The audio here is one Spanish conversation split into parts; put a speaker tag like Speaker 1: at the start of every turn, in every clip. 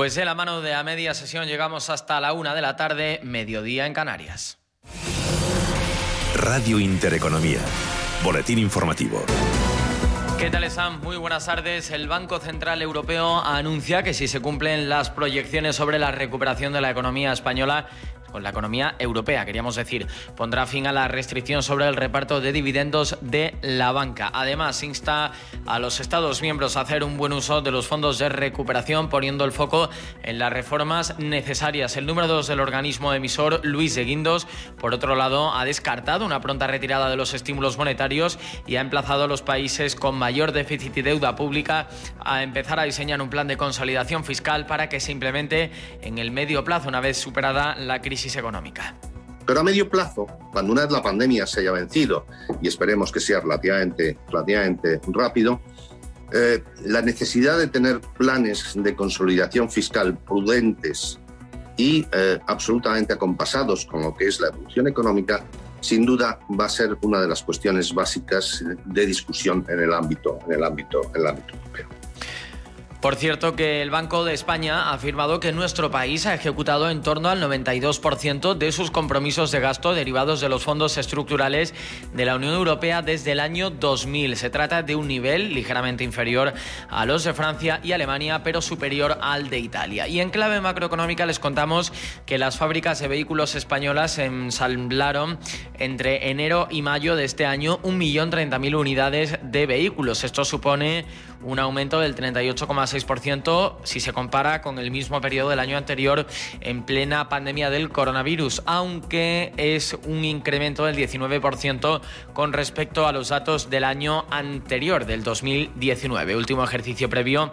Speaker 1: Pues de la mano de a media sesión llegamos hasta la una de la tarde, mediodía en Canarias.
Speaker 2: Radio Intereconomía. Boletín informativo.
Speaker 1: ¿Qué tal están? Muy buenas tardes. El Banco Central Europeo anuncia que si se cumplen las proyecciones sobre la recuperación de la economía española, con la economía europea, queríamos decir, pondrá fin a la restricción sobre el reparto de dividendos de la banca. Además, insta a los Estados miembros a hacer un buen uso de los fondos de recuperación, poniendo el foco en las reformas necesarias. El número dos del organismo emisor, Luis de Guindos, por otro lado, ha descartado una pronta retirada de los estímulos monetarios y ha emplazado a los países con mayor déficit y deuda pública a empezar a diseñar un plan de consolidación fiscal para que se implemente en el medio plazo, una vez superada la crisis económica.
Speaker 3: Pero a medio plazo, cuando una vez la pandemia se haya vencido, y esperemos que sea relativamente, relativamente rápido, eh, la necesidad de tener planes de consolidación fiscal prudentes y eh, absolutamente acompasados con lo que es la evolución económica, sin duda va a ser una de las cuestiones básicas de discusión en el ámbito, en el ámbito, en el ámbito europeo.
Speaker 1: Por cierto que el Banco de España ha afirmado que nuestro país ha ejecutado en torno al 92% de sus compromisos de gasto derivados de los fondos estructurales de la Unión Europea desde el año 2000. Se trata de un nivel ligeramente inferior a los de Francia y Alemania, pero superior al de Italia. Y en clave macroeconómica les contamos que las fábricas de vehículos españolas ensamblaron entre enero y mayo de este año 1.030.000 unidades de vehículos. Esto supone un aumento del 38,6% si se compara con el mismo periodo del año anterior en plena pandemia del coronavirus, aunque es un incremento del 19% con respecto a los datos del año anterior, del 2019, último ejercicio previo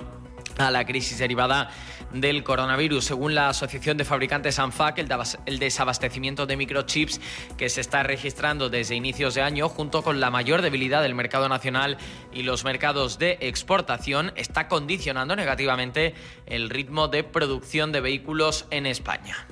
Speaker 1: a la crisis derivada del coronavirus. Según la Asociación de Fabricantes ANFAC, el desabastecimiento de microchips que se está registrando desde inicios de año, junto con la mayor debilidad del mercado nacional y los mercados de exportación, está condicionando negativamente el ritmo de producción de vehículos en España.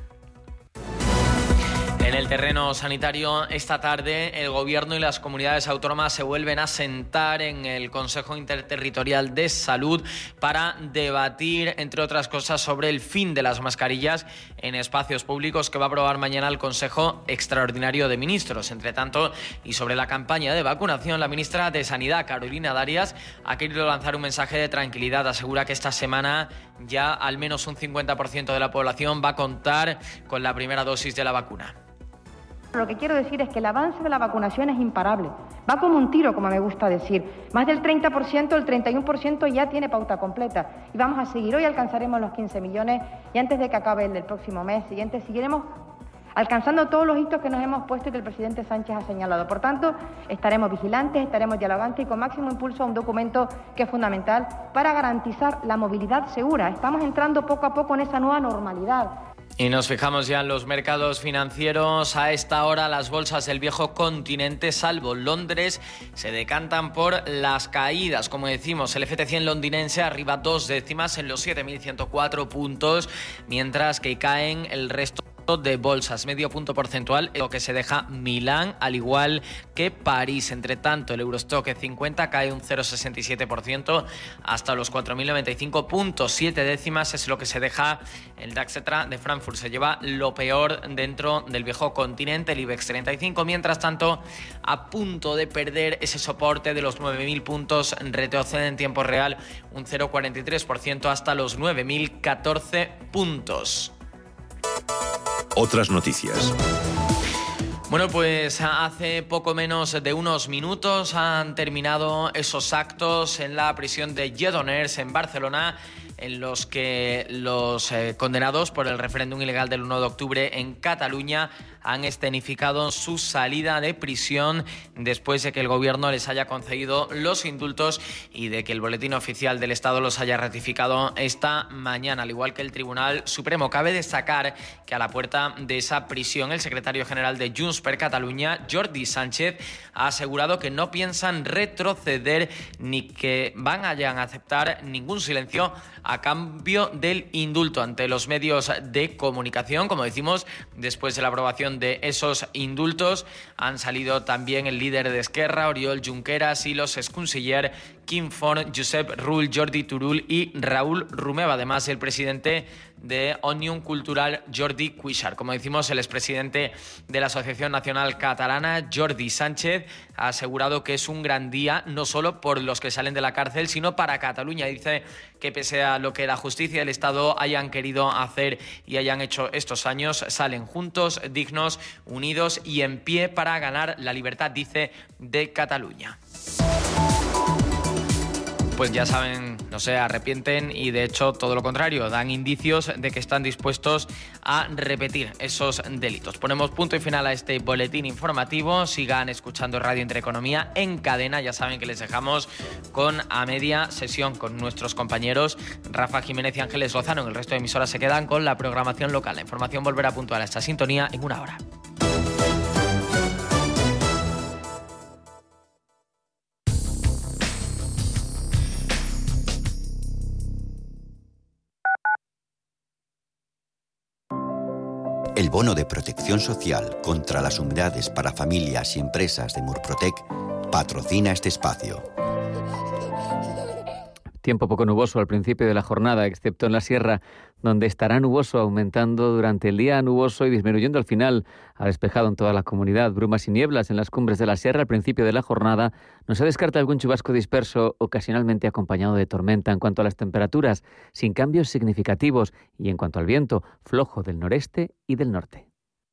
Speaker 1: En el terreno sanitario, esta tarde el Gobierno y las comunidades autónomas se vuelven a sentar en el Consejo Interterritorial de Salud para debatir, entre otras cosas, sobre el fin de las mascarillas en espacios públicos que va a aprobar mañana el Consejo Extraordinario de Ministros. Entre tanto, y sobre la campaña de vacunación, la ministra de Sanidad, Carolina Darias, ha querido lanzar un mensaje de tranquilidad. Asegura que esta semana ya al menos un 50% de la población va a contar con la primera dosis de la vacuna.
Speaker 4: Lo que quiero decir es que el avance de la vacunación es imparable. Va como un tiro, como me gusta decir. Más del 30%, el 31% ya tiene pauta completa. Y vamos a seguir. Hoy alcanzaremos los 15 millones y antes de que acabe el del próximo mes siguiente seguiremos alcanzando todos los hitos que nos hemos puesto y que el presidente Sánchez ha señalado. Por tanto, estaremos vigilantes, estaremos dialogantes y con máximo impulso a un documento que es fundamental para garantizar la movilidad segura. Estamos entrando poco a poco en esa nueva normalidad.
Speaker 1: Y nos fijamos ya en los mercados financieros. A esta hora las bolsas del viejo continente, salvo Londres, se decantan por las caídas. Como decimos, el FT100 londinense arriba dos décimas en los 7.104 puntos, mientras que caen el resto de bolsas, medio punto porcentual, lo que se deja Milán, al igual que París. Entre tanto, el Eurostock 50 cae un 0,67% hasta los 4.095.7 décimas, es lo que se deja el DAX de Frankfurt. Se lleva lo peor dentro del viejo continente, el IBEX 35. Mientras tanto, a punto de perder ese soporte de los 9.000 puntos, retrocede en tiempo real un 0,43% hasta los 9.014 puntos.
Speaker 2: Otras noticias.
Speaker 1: Bueno, pues hace poco menos de unos minutos han terminado esos actos en la prisión de Lledoners en Barcelona en los que los eh, condenados por el referéndum ilegal del 1 de octubre en Cataluña han escenificado su salida de prisión después de que el gobierno les haya concedido los indultos y de que el boletín oficial del Estado los haya ratificado esta mañana, al igual que el Tribunal Supremo. Cabe destacar que a la puerta de esa prisión el secretario general de Junts per Cataluña, Jordi Sánchez, ha asegurado que no piensan retroceder ni que van a aceptar ningún silencio a cambio del indulto ante los medios de comunicación, como decimos, después de la aprobación de esos indultos. Han salido también el líder de Esquerra, Oriol Junqueras, y los exconsiller Kim Forn, Josep Rull, Jordi Turul y Raúl Rumeva. Además, el presidente de Onion Cultural, Jordi Cuixart. Como decimos, el expresidente de la Asociación Nacional Catalana, Jordi Sánchez, ha asegurado que es un gran día no solo por los que salen de la cárcel, sino para Cataluña. Dice que pese a lo que la justicia y el Estado hayan querido hacer y hayan hecho estos años, salen juntos, dignos, unidos y en pie para ganar la libertad, dice, de Cataluña pues ya saben, no se arrepienten y de hecho todo lo contrario, dan indicios de que están dispuestos a repetir esos delitos. Ponemos punto y final a este boletín informativo. Sigan escuchando Radio Intereconomía en cadena. Ya saben que les dejamos con a media sesión con nuestros compañeros Rafa Jiménez y Ángeles Lozano. En el resto de emisoras se quedan con la programación local. La información volverá puntual a esta sintonía en una hora.
Speaker 5: El bono de protección social contra las humedades para familias y empresas de Murprotec patrocina este espacio.
Speaker 6: Tiempo poco nuboso al principio de la jornada, excepto en la sierra, donde estará nuboso, aumentando durante el día nuboso y disminuyendo al final. Ha despejado en toda la comunidad brumas y nieblas en las cumbres de la sierra al principio de la jornada. No se descarta algún chubasco disperso, ocasionalmente acompañado de tormenta. En cuanto a las temperaturas, sin cambios significativos. Y en cuanto al viento, flojo del noreste y del norte.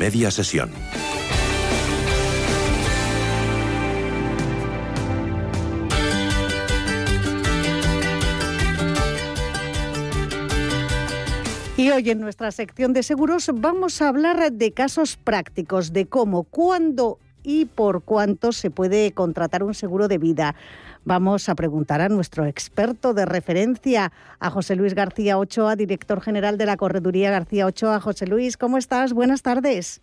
Speaker 2: Media sesión.
Speaker 7: Y hoy en nuestra sección de seguros vamos a hablar de casos prácticos, de cómo, cuándo y por cuánto se puede contratar un seguro de vida. Vamos a preguntar a nuestro experto de referencia, a José Luis García Ochoa, director general de la Correduría García Ochoa. José Luis, ¿cómo estás? Buenas tardes.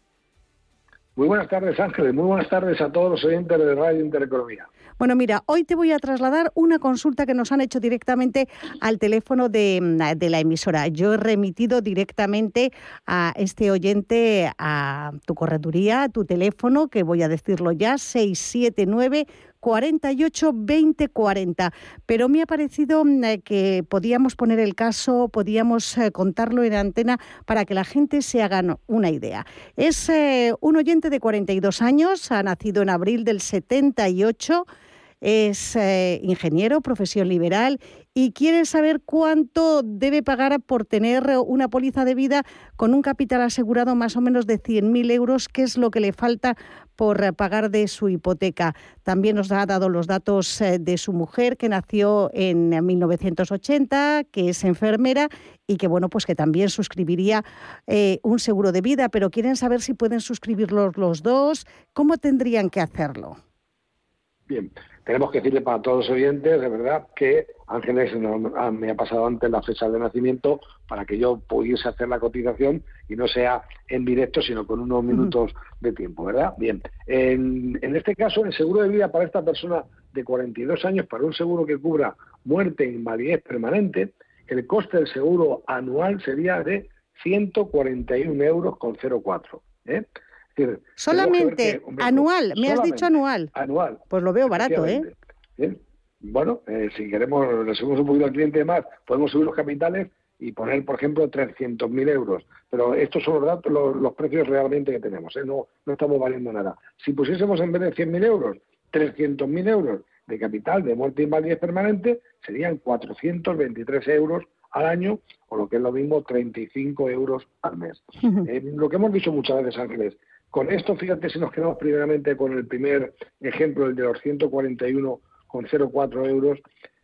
Speaker 8: Muy buenas tardes, Ángeles. Muy buenas tardes a todos los oyentes de Radio Intereconomía.
Speaker 7: Bueno, mira, hoy te voy a trasladar una consulta que nos han hecho directamente al teléfono de, de, la emisora. Yo he remitido directamente a este oyente a tu correduría, a tu teléfono, que voy a decirlo ya, 679 48 20 40. Pero me ha parecido mm, eh, que podíamos poner el caso, podíamos eh, contarlo en antena para que la gente se haga una idea. Es eh, un oyente de 42 años, ha nacido en abril del 78 es eh, ingeniero, profesión liberal, y quiere saber cuánto debe pagar por tener una póliza de vida con un capital asegurado más o menos de 100.000 euros, que es lo que le falta por pagar de su hipoteca. También nos ha dado los datos eh, de su mujer, que nació en 1980, que es enfermera y que bueno, pues que también suscribiría eh, un seguro de vida, pero quieren saber si pueden suscribirlos los dos, cómo tendrían que hacerlo.
Speaker 8: Bien, tenemos que decirle para todos los oyentes, de verdad, que Ángeles ah, me ha pasado antes la fecha de nacimiento para que yo pudiese hacer la cotización y no sea en directo, sino con unos minutos de tiempo, ¿verdad? Bien, en, en este caso, el seguro de vida para esta persona de 42 años, para un seguro que cubra muerte e invalidez permanente, el coste del seguro anual sería de 141 euros con 04. ¿eh?
Speaker 7: Solamente anual, me has dicho anual.
Speaker 8: Anual.
Speaker 7: Pues lo veo barato, ¿eh?
Speaker 8: Bueno, eh, si queremos, le subimos un poquito al cliente más, podemos subir los capitales y poner, por ejemplo, 300.000 euros. Pero estos son los, datos, los, precios realmente que tenemos, ¿eh? no, no estamos valiendo nada. Si pusiésemos en vez de 100.000 euros, 300.000 euros de capital de muerte e invalidez permanente, serían 423 euros al año, o lo que es lo mismo, 35 euros al mes. Eh, lo que hemos dicho muchas veces, Ángeles, con esto, fíjate si nos quedamos primeramente con el primer ejemplo, el de los 141,04 euros.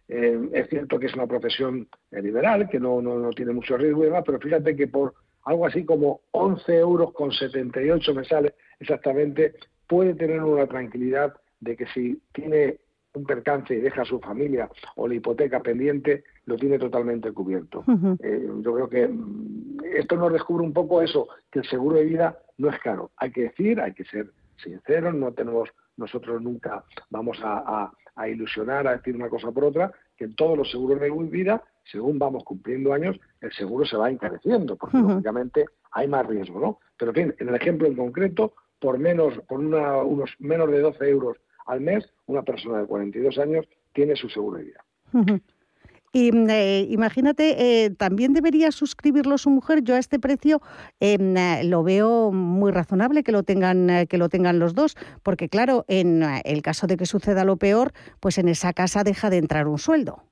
Speaker 8: Eh, es cierto que es una profesión eh, liberal, que no, no, tiene mucho riesgo y demás, pero fíjate que por algo así como 11 euros con 78 me sale exactamente, puede tener una tranquilidad de que si tiene un percance y deja a su familia o la hipoteca pendiente, lo tiene totalmente cubierto. Eh, yo creo que esto nos descubre un poco eso, que el seguro de vida no es caro. Hay que decir, hay que ser sinceros, no tenemos, nosotros nunca vamos a, ilusionar, a decir una cosa por otra, que en todos los seguros de vida, según vamos cumpliendo años, el seguro se va encareciendo, porque lógicamente hay más riesgo, ¿no? Pero en fin, en el ejemplo en concreto, por menos, por unos menos de 12 euros al mes, una persona de 42 años tiene su seguro de vida.
Speaker 7: Y mm, eh, imagínate, eh, también debería suscribirlo su mujer. Yo a este precio em, eh, lo veo muy razonable que lo tengan que lo tengan los dos, porque claro, en el caso de que suceda lo peor, pues en esa casa deja de entrar un sueldo.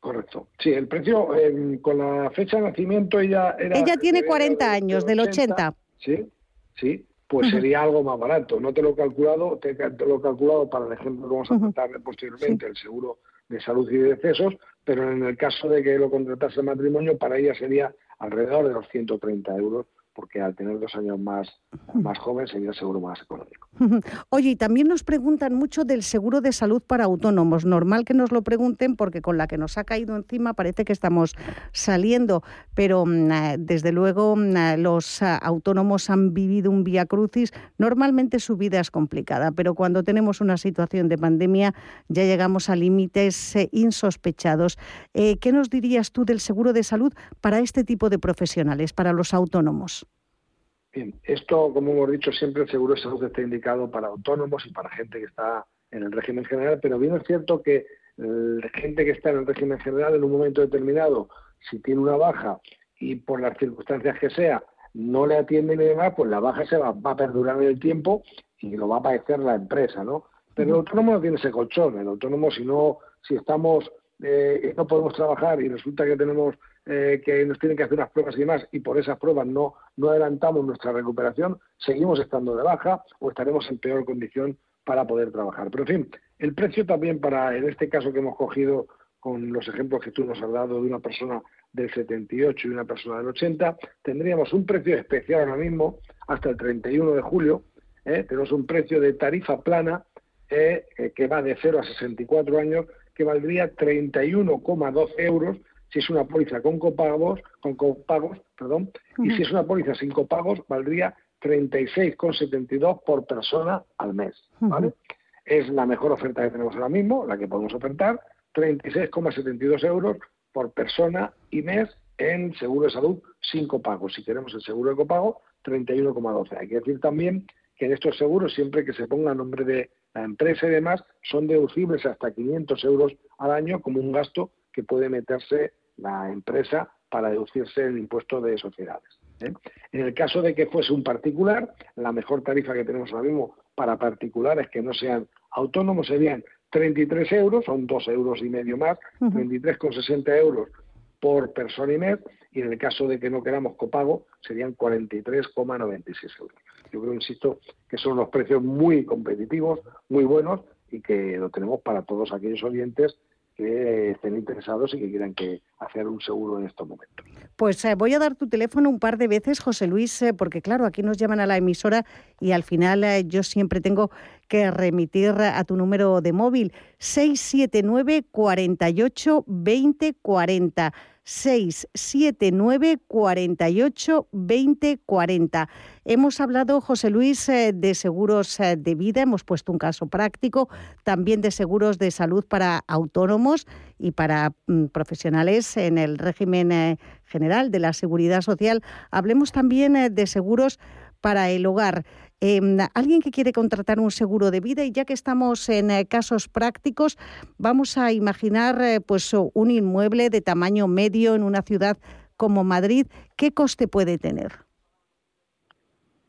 Speaker 8: Correcto. Sí, el precio em, con la fecha de nacimiento ella era.
Speaker 7: Ella tiene 40 años, del 80.
Speaker 8: Sí, sí pues sería algo más barato. No te lo he calculado, te, lo he calculado para el ejemplo que vamos a tratar posteriormente, el seguro de salud y de decesos, pero en el caso de que lo contratase el matrimonio, para ella sería alrededor de los 130 euros porque al tener dos años más, más joven sería seguro más económico.
Speaker 7: Oye, y también nos preguntan mucho del seguro de salud para autónomos. Normal que nos lo pregunten porque con la que nos ha caído encima parece que estamos saliendo, pero mm, eh, desde luego mm, los ah, autónomos han vivido un vía crucis. Normalmente su vida es complicada, pero cuando tenemos una situación de pandemia ya llegamos a límites eh, insospechados. Eh, ¿Qué nos dirías tú del seguro de salud para este tipo de profesionales, para los autónomos?
Speaker 8: Bien, esto, como hemos dicho siempre, el seguro de salud está indicado para autónomos y para gente que está en el régimen general, pero bien es cierto que la gente que está en el régimen general en un momento determinado, si tiene una baja y por las circunstancias que sea no le atienden y demás, pues la baja se va, a perdurar en el tiempo y lo va a padecer la empresa, ¿no? Pero el autónomo no tiene ese colchón, el autónomo si no, si estamos, eh, no podemos trabajar y resulta que tenemos eh, que nos tienen que hacer unas pruebas y demás, y por esas pruebas no, no adelantamos nuestra recuperación, seguimos estando de baja o estaremos en peor condición para poder trabajar. Pero en fin, el precio también para, en este caso que hemos cogido con los ejemplos que tú nos has dado de una persona del 78 y una persona del 80, tendríamos un precio especial ahora mismo hasta el 31 de julio. ¿eh? tenemos un precio de tarifa plana eh, que va de 0 a 64 años, que valdría 31,12 euros si es una póliza con copagos, con copagos, perdón, y si es una póliza sin copagos, valdría 36,72 por persona al mes, ¿vale? Es la mejor oferta que tenemos ahora mismo, la que podemos ofertar, 36,72 euros por persona y mes en seguro de salud sin copagos. Si queremos el seguro de copago, 31,12. Hay que decir también que en estos seguros, siempre que se ponga a nombre de la empresa y demás, son deducibles hasta 500 euros al año como un gasto que puede meterse la empresa para deducirse el impuesto de sociedades. ¿eh? En el caso de que fuese un particular, la mejor tarifa que tenemos ahora mismo para particulares que no sean autónomos serían 33 euros, son 2 euros y medio más, 33,60 euros por persona y mes, y en el caso de que no queramos copago serían 43,96 euros. Yo creo, insisto, que son unos precios muy competitivos, muy buenos y que lo tenemos para todos aquellos oyentes que estén interesados y que quieran hacer un seguro en estos momentos.
Speaker 7: Pues eh, voy a dar tu teléfono un par de veces, José Luis, eh, porque claro, aquí nos llaman a la emisora y al final eh, yo siempre tengo que remitir a tu número de móvil 679 48 20 40. 679 48 20 40. Hemos hablado, José Luis, eh, de seguros eh, de vida, hemos puesto un caso práctico, también de seguros de salud para autónomos y para mm, profesionales en el régimen eh, general de la seguridad social. Hablemos también de seguros para el hogar. Em, alguien que quiere contratar un seguro de vida y ya que estamos en eh, casos prácticos, vamos a imaginar eh, pues un inmueble de tamaño medio en una ciudad como Madrid, ¿qué coste puede tener?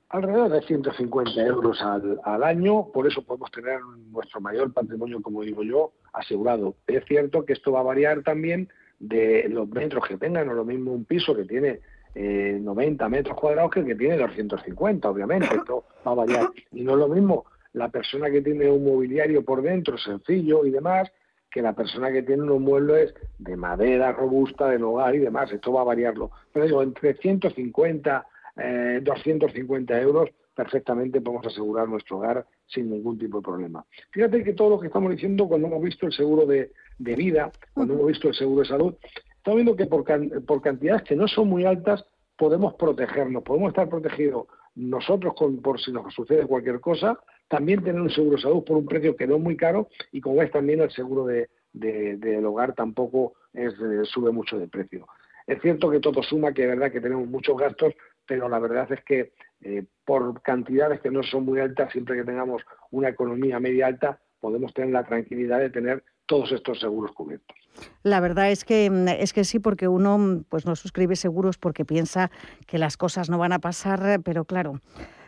Speaker 8: Alrededor de 150 euros al, al año, por eso podemos tener nuestro mayor patrimonio, como digo yo, asegurado. Es cierto que esto va a variar también de los metros que tengan, no lo mismo un piso que tiene 90 eh, metros cuadrados que el que tiene 250, obviamente, esto va a variar. Y no es lo mismo la persona que tiene un mobiliario por dentro sencillo y demás, que la persona que tiene unos muebles de madera robusta del hogar y demás, esto va a variarlo. Pero digo, entre 150, eh, 250 euros perfectamente podemos asegurar nuestro hogar sin ningún tipo de problema. Fíjate que todo lo que estamos diciendo cuando hemos visto el seguro de, de vida, cuando hemos visto el seguro de salud, Estamos viendo que por, cantidades que no son muy altas podemos protegernos, podemos estar protegidos nosotros por si nos sucede cualquier cosa, también tener un seguro de salud por un precio que no es muy caro y como ves también el seguro de, del hogar tampoco eh, sube mucho de precio. Es cierto que todo suma, que es verdad que tenemos muchos gastos, pero la verdad es que eh, por cantidades que no son muy altas, siempre que tengamos una economía media alta, podemos tener la tranquilidad de tener todos estos seguros cubiertos.
Speaker 7: La verdad es que mm, es que sí, porque uno mm, pues no suscribe seguros porque piensa que las cosas no van a pasar, pero claro,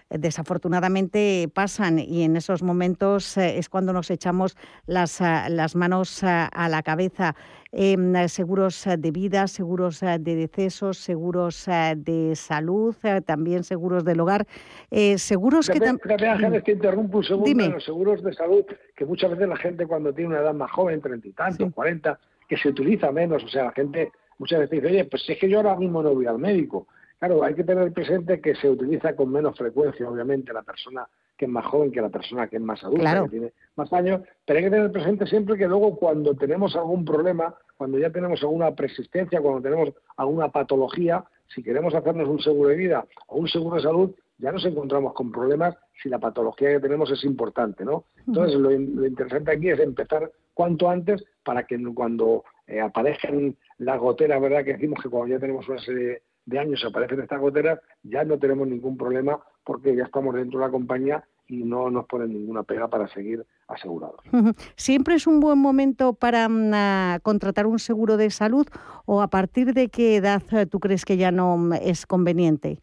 Speaker 7: desafortunadamente pasan y en esos momentos eh, es cuando nos echamos las, ah, las manos ah, a la cabeza. Em, seguros de vida, seguros de decesos, seguros de salud, también seguros del hogar. Eh, seguros que
Speaker 8: también... que interrumpo un segundo. Los seguros de salud, que muchas veces la gente cuando tiene una edad más joven, treinta y tantos, cuarenta, que se utiliza menos, o sea, la gente muchas veces dice, oye, pues es que yo ahora mismo no voy al médico Claro, hay que tener presente que se utiliza con menos frecuencia, obviamente, la persona que es más joven que la persona que es más adulta, que tiene más años, pero hay que tener presente siempre que luego cuando tenemos algún problema, cuando ya tenemos alguna persistencia, cuando tenemos alguna patología, si queremos hacernos un seguro de vida o un seguro de salud, ya nos encontramos con problemas si la patología que tenemos es importante, ¿no? Entonces, lo, interesante aquí es empezar cuanto antes para que cuando eh, aparezcan las goteras, ¿verdad? Que decimos que cuando ya tenemos una serie de años aparecen estas goteras, ya no tenemos ningún problema porque ya estamos dentro de la compañía y no nos ponen ninguna pega para seguir asegurados.
Speaker 7: ¿Siempre es un buen momento para mm, contratar un seguro de salud o a partir de qué edad eh, tú crees que ya no mm, es conveniente?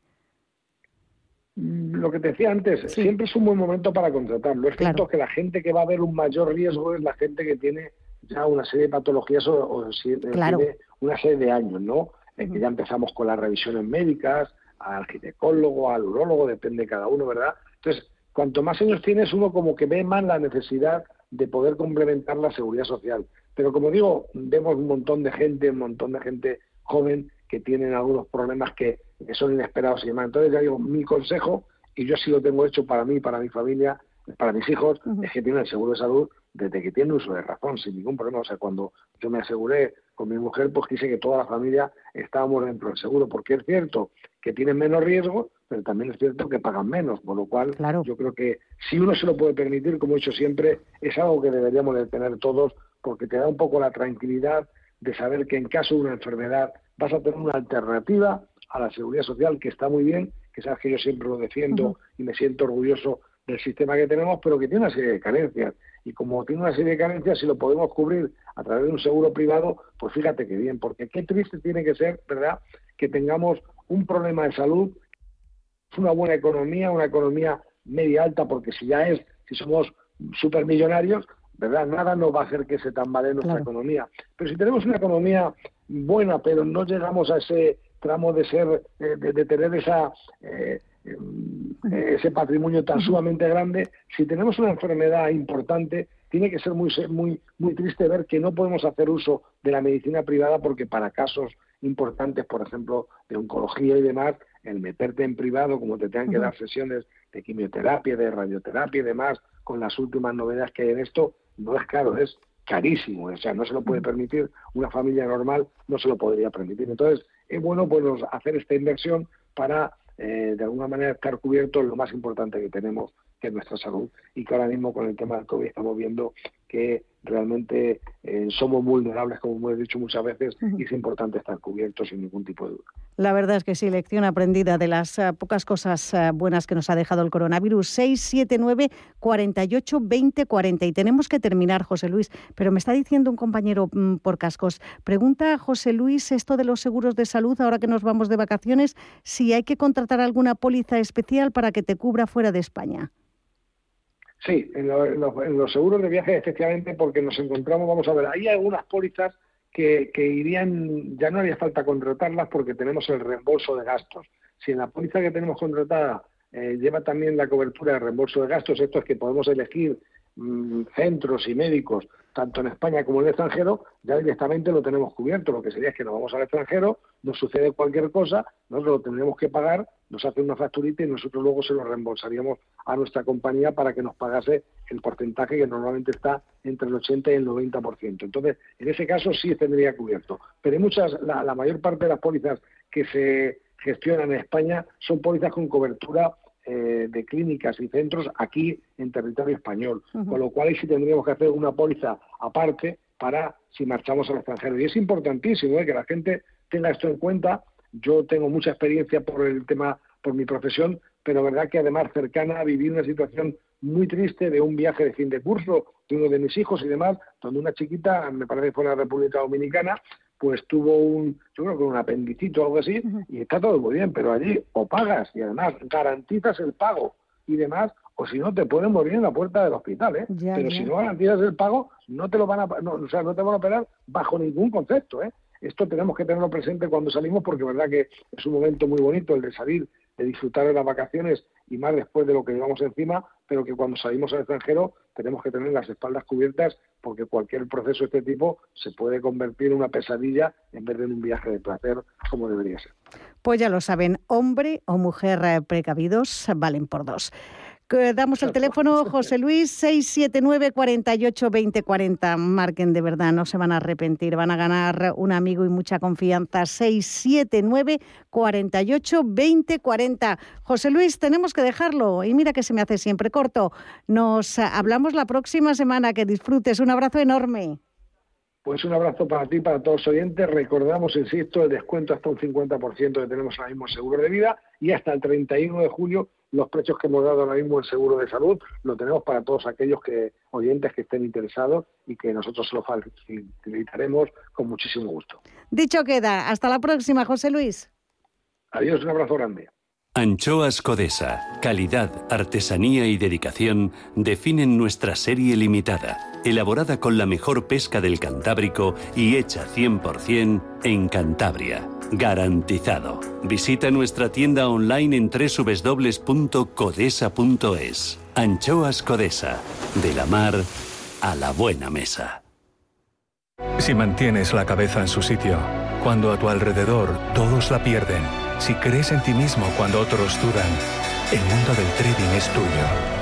Speaker 8: Mm, lo que te decía antes, siempre es un buen momento para contratarlo. Es cierto que la gente que va a ver un mayor riesgo es la gente que tiene ya una serie de patologías o, tiene una serie de años, ¿no? que ya empezamos con las revisiones médicas, al ginecólogo, al urólogo, depende de cada uno, ¿verdad? Entonces, cuanto más años tienes, uno como que ve más la necesidad de poder complementar la seguridad social. Pero como digo, vemos un montón de gente, un montón de gente joven que tienen algunos problemas que, son inesperados y demás. Entonces, ya digo, mi consejo, y yo así lo tengo hecho para mí, para mi familia, para mis hijos, es que tienen el seguro de salud desde que tienen uso de razón, sin ningún problema. O sea, cuando yo me aseguré con mi mujer, pues quise que toda la familia estábamos dentro del seguro, porque es cierto que tienen menos riesgo, pero también es cierto que pagan menos, por lo cual yo creo que si uno se lo puede permitir, como he dicho siempre, es algo que deberíamos de tener todos, porque te da un poco la tranquilidad de saber que en caso de una enfermedad vas a tener una alternativa a la seguridad social, que está muy bien, que sabes que yo siempre lo defiendo y me siento orgulloso del sistema que tenemos, pero que tiene una serie de carencias. Y como tiene una serie de carencias, si lo podemos cubrir a través de un seguro privado, pues fíjate que bien, porque qué triste tiene que ser, ¿verdad?, que tengamos un problema de salud, una buena economía, una economía media alta, porque si ya es, si somos supermillonarios, ¿verdad? Nada nos va a hacer que se tambalee nuestra economía. Pero si tenemos una economía buena, pero no llegamos a ese tramo de ser, eh, de, tener esa eh, ese patrimonio tan sumamente grande, si tenemos una enfermedad importante, tiene que ser muy, muy, muy triste ver que no podemos hacer uso de la medicina privada porque para casos importantes, por ejemplo, de oncología y demás, el meterte en privado, como te tengan que dar sesiones de quimioterapia, de radioterapia y demás, con las últimas novedades que hay en esto, no es caro, es carísimo, o sea, no se lo puede permitir, una familia normal no se lo podría permitir. Entonces, es bueno pues, hacer esta inversión para, eh, de alguna manera, estar cubiertos lo más importante que tenemos, que es nuestra salud, y que ahora mismo con el tema del COVID estamos viendo que realmente eh, somos vulnerables, como hemos dicho muchas veces, y es importante estar cubiertos sin ningún tipo de duda.
Speaker 7: La verdad es que sí, lección aprendida de las eh, pocas cosas eh, buenas que nos ha dejado el coronavirus. 679 48 20 40. Y tenemos que terminar, José Luis, pero me está diciendo un compañero mm, por cascos. Pregunta José Luis esto de los seguros de salud, ahora que nos vamos de vacaciones, si hay que contratar alguna póliza especial para que te cubra fuera de España.
Speaker 8: Sí, en, los seguros de viaje, efectivamente, porque nos encontramos, vamos a ver, hay algunas pólizas que, irían, ya no haría falta contratarlas porque tenemos el reembolso de gastos. Si en la póliza que tenemos contratada eh, lleva también la cobertura de reembolso de gastos, esto es que podemos elegir mm, centros y médicos, tanto en España como en el extranjero, ya directamente lo tenemos cubierto. Lo que sería es que nos vamos al extranjero, nos sucede cualquier cosa, nosotros lo tendremos que pagar nos hace una facturita y nosotros luego se lo reembolsaríamos a nuestra compañía para que nos pagase el porcentaje que normalmente está entre el 80 y el 90%. Entonces, en ese caso sí tendría cubierto. Pero hay muchas, la, mayor parte de las pólizas que se gestionan en España son pólizas con cobertura eh, de clínicas y centros aquí en territorio español, con lo cual ahí sí tendríamos que hacer una póliza aparte para si marchamos al extranjero. Y es importantísimo eh, que la gente tenga esto en cuenta. Yo tengo mucha experiencia por el tema, por mi profesión, pero verdad que además cercana a vivir una situación muy triste de un viaje de fin de curso de uno de mis hijos y demás, donde una chiquita, me parece que fue en la República Dominicana, pues tuvo un, yo creo que un apendicito o algo así, y está todo muy bien, pero allí o pagas y además garantizas el pago y demás, o si no te pueden morir en la puerta del hospital, ¿eh? pero si no garantizas el pago, no te lo van a, o sea, no te van a operar bajo ningún concepto, ¿eh? Esto tenemos que tenerlo presente cuando salimos porque verdad que es un momento muy bonito el de salir, de disfrutar de las vacaciones y más después de lo que llevamos encima, pero que cuando salimos al extranjero tenemos que tener las espaldas cubiertas porque cualquier proceso de este tipo se puede convertir en una pesadilla en vez de en un viaje de placer como debería ser.
Speaker 7: Pues ya lo saben, hombre o mujer precavidos valen por dos. Damos el teléfono, José Luis, 679 48 20 40. Marquen de verdad, no se van a arrepentir, van a ganar un amigo y mucha confianza. 679 48 20 40. José Luis, tenemos que dejarlo y mira que se me hace siempre corto. Nos hablamos la próxima semana, que disfrutes. Un abrazo enorme.
Speaker 8: Pues un abrazo para ti, para todos los oyentes. Recordamos, insisto, el descuento hasta un 50% que tenemos ahora mismo en seguro de vida y hasta el 31 de julio los precios que hemos dado ahora mismo en seguro de salud lo tenemos para todos aquellos que oyentes que estén interesados y que nosotros se lo facilitaremos con muchísimo gusto.
Speaker 7: Dicho queda. Hasta la próxima, José Luis.
Speaker 8: Adiós, un abrazo grande.
Speaker 9: Anchoas Codesa, calidad, artesanía y dedicación definen nuestra serie limitada, elaborada con la mejor pesca del Cantábrico y hecha 100% en Cantabria. Garantizado. Visita nuestra tienda online en www.codesa.es. Anchoas Codesa, de la mar a la buena mesa.
Speaker 10: Si mantienes la cabeza en su sitio, cuando a tu alrededor todos la pierden, si crees en ti mismo cuando otros dudan, el mundo del trading es tuyo.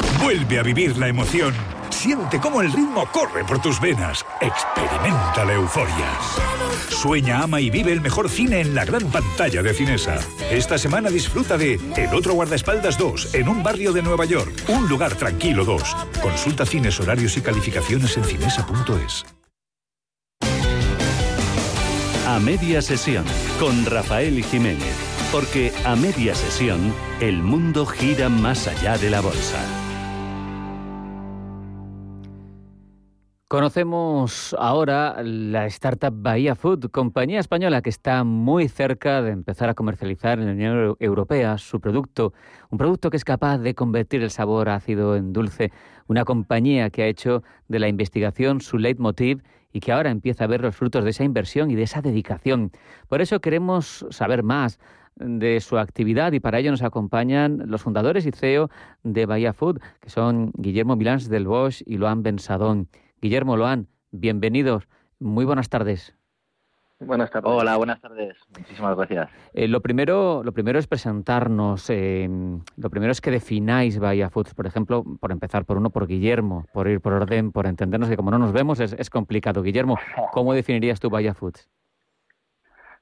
Speaker 11: Vuelve a vivir la emoción Siente cómo el ritmo corre por tus venas. Experimenta la euforia. Sueña, ama y vive el mejor cine en la gran pantalla de Cinesa. Esta semana disfruta de El otro guardaespaldas 2 en un barrio de Nueva York. Un lugar tranquilo 2. Consulta cines, horarios y calificaciones en cinesa.es.
Speaker 9: A media sesión con Rafael Jiménez. Porque a media sesión, el mundo gira más allá de la bolsa.
Speaker 6: Conocemos ahora la startup Bahía Food, compañía española que está muy cerca de empezar a comercializar en la Unión Europea su producto, un producto que es capaz de convertir el sabor ácido en dulce, una compañía que ha hecho de la investigación su leitmotiv y que ahora empieza a ver los frutos de esa inversión y de esa dedicación. Por eso queremos saber más de su actividad y para ello nos acompañan los fundadores y CEO de Bahía Food, que son Guillermo Milans del Bosch y Loan Bensadón. Guillermo Loan, bienvenidos. Muy buenas tardes.
Speaker 12: Buenas tardes. Hola, buenas tardes. Muchísimas gracias.
Speaker 6: Eh, lo, primero, lo primero es presentarnos, eh, lo primero es que defináis Bahía Foods, por ejemplo, por empezar por uno, por Guillermo, por ir por orden, por entendernos que como no nos vemos es, complicado. Guillermo, ¿cómo definirías tú Bahía Foods?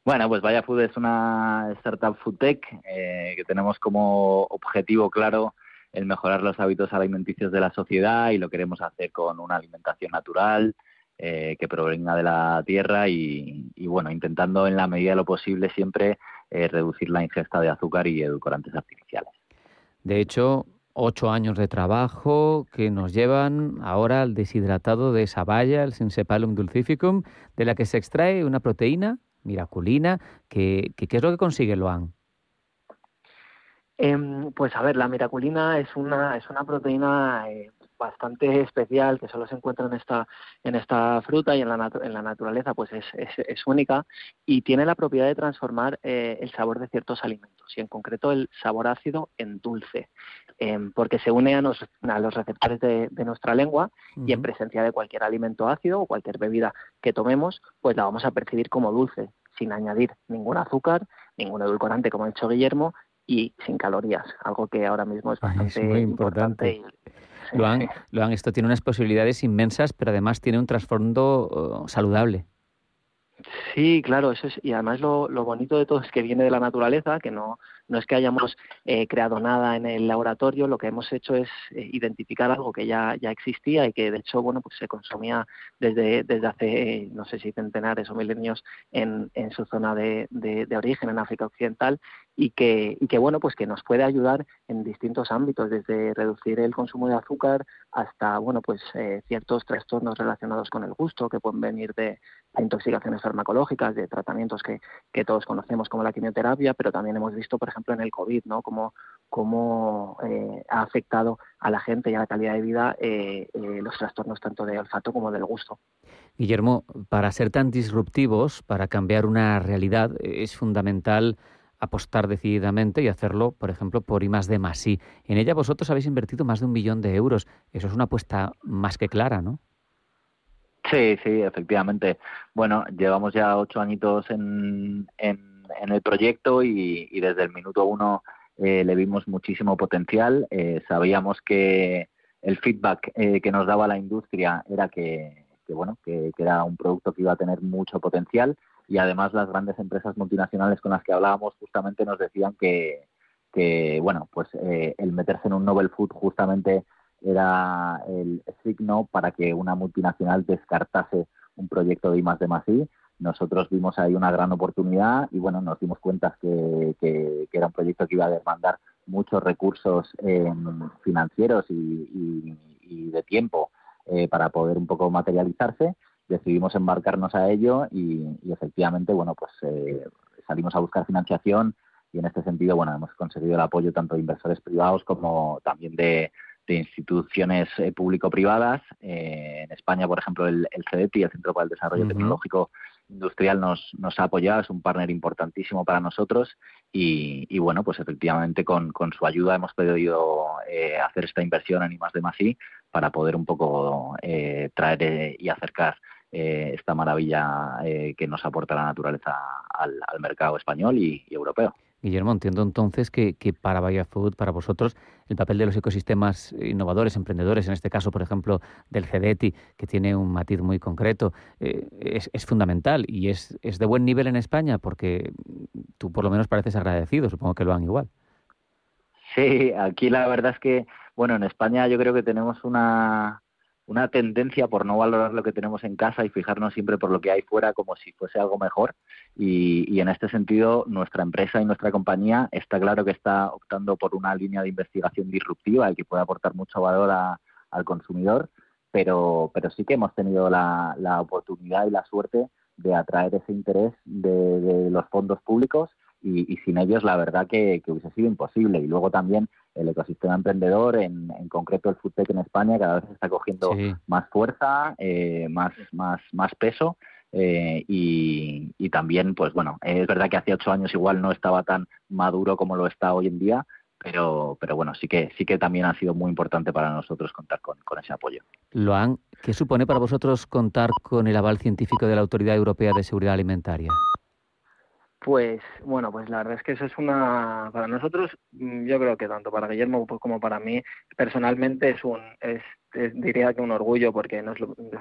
Speaker 12: Bueno, pues Bahía Foods es una startup food tech eh, que tenemos como objetivo claro el mejorar los hábitos alimenticios de la sociedad y lo queremos hacer con una alimentación natural eh, que provenga de la tierra y, bueno, intentando en la medida de lo posible siempre eh, reducir la ingesta de azúcar y edulcorantes artificiales.
Speaker 6: De hecho, ocho años de trabajo que nos llevan ahora al deshidratado de valla, el Sinsepalum dulcificum, de la que se extrae una proteína miraculina. que, ¿Qué es lo que consigue Loan?
Speaker 13: Em, pues a ver, la miraculina es una, es una proteína eh, bastante especial que solo se encuentra en esta, en esta fruta y en la, en la naturaleza pues es, es, única y tiene la propiedad de transformar eh, el sabor de ciertos alimentos y en concreto el sabor ácido en dulce em, porque se une a, los receptores de, nuestra lengua y en presencia de cualquier alimento ácido o cualquier bebida que tomemos pues la vamos a percibir como dulce sin añadir ningún azúcar, ningún edulcorante, como ha dicho Guillermo, y sin calorías, algo que ahora mismo es bastante muy importante.
Speaker 6: Luan, esto tiene unas posibilidades inmensas, pero además tiene un trasfondo uh, saludable.
Speaker 13: Sí, claro, eso es, y además lo, lo, bonito de todo es que viene de la naturaleza, que no, no es que hayamos eh, creado nada en el laboratorio, lo que hemos hecho es eh, identificar algo que ya, ya existía y que de hecho bueno pues se consumía desde, desde hace no sé si centenares o milenios en, en su zona de, de, origen, en África Occidental, y que, y que bueno pues que nos puede ayudar en distintos ámbitos, desde reducir el consumo de azúcar hasta bueno pues eh, ciertos trastornos relacionados con el gusto que pueden venir de, intoxicaciones farmacológicas, de tratamientos que, que todos conocemos como la quimioterapia, pero también hemos visto, por ejemplo, ejemplo, en el COVID, ¿no? Cómo, cómo eh, ha afectado a la gente y a la calidad de vida eh, eh, los trastornos tanto de olfato como del gusto.
Speaker 6: Guillermo, para ser tan disruptivos, para cambiar una realidad, es fundamental apostar decididamente y hacerlo, por ejemplo, por I más de más En ella vosotros habéis invertido más de un millón de euros. Eso es una apuesta más que clara, ¿no?
Speaker 12: Sí, sí, efectivamente. Bueno, llevamos ya ocho añitos en, en en el proyecto y, desde el minuto uno eh, le vimos muchísimo potencial. Eh, sabíamos que el feedback eh, que nos daba la industria era que, bueno que, era un producto que iba a tener mucho potencial y además las grandes empresas multinacionales con las que hablábamos justamente nos decían que, que bueno pues el meterse en un novel food justamente era el signo para que una multinacional descartase un proyecto de I más de I nosotros vimos ahí una gran oportunidad y bueno, nos dimos cuenta que, que, era un proyecto que iba a demandar muchos recursos financieros y, de tiempo eh, para poder un poco materializarse. Decidimos embarcarnos a ello y, efectivamente, bueno, pues eh, salimos a buscar financiación y en este sentido, bueno, hemos conseguido el apoyo tanto de inversores privados como también de, instituciones eh, público-privadas. en España, por ejemplo, el, el CEDETI, el Centro para el Desarrollo Tecnológico, Industrial nos, nos ha apoyado, es un partner importantísimo para nosotros y, bueno, pues efectivamente con, su ayuda hemos podido eh, hacer esta inversión en I más de más para poder un poco eh, traer eh, y acercar esta maravilla que nos aporta la naturaleza al, mercado español y europeo.
Speaker 6: Guillermo, entiendo entonces que, para Bahía Food, para vosotros, el papel de los ecosistemas innovadores, emprendedores, en este caso, por ejemplo, del CEDETI, que tiene un matiz muy concreto, eh, es, fundamental y es, de buen nivel en España, porque tú por lo menos pareces agradecido, supongo que lo han igual.
Speaker 12: Sí, aquí la verdad es que, bueno, en España yo creo que tenemos una, una tendencia por no valorar lo que tenemos en casa y fijarnos siempre por lo que hay fuera como si fuese algo mejor. Y, en este sentido, nuestra empresa y nuestra compañía está claro que está optando por una línea de investigación disruptiva y que puede aportar mucho valor al consumidor, pero, pero sí que hemos tenido la, oportunidad y la suerte de atraer ese interés de los fondos públicos y, sin ellos la verdad que, hubiese sido imposible. Y luego también el ecosistema emprendedor, en, en concreto el FoodTech en España, cada vez está cogiendo más fuerza, eh, más, más, más peso. Eh, y, y, también, pues bueno, es verdad que hace ocho años igual no estaba tan maduro como lo está hoy en día, pero, pero bueno, sí que, sí que también ha sido muy importante para nosotros contar con, con ese apoyo.
Speaker 6: Loan, ¿qué supone para vosotros contar con el aval científico de la Autoridad Europea de Seguridad Alimentaria?
Speaker 13: Pues bueno, pues la verdad es que eso es una para nosotros, mm, yo creo que tanto para Guillermo como para mí personalmente es un es diría que un orgullo porque nos,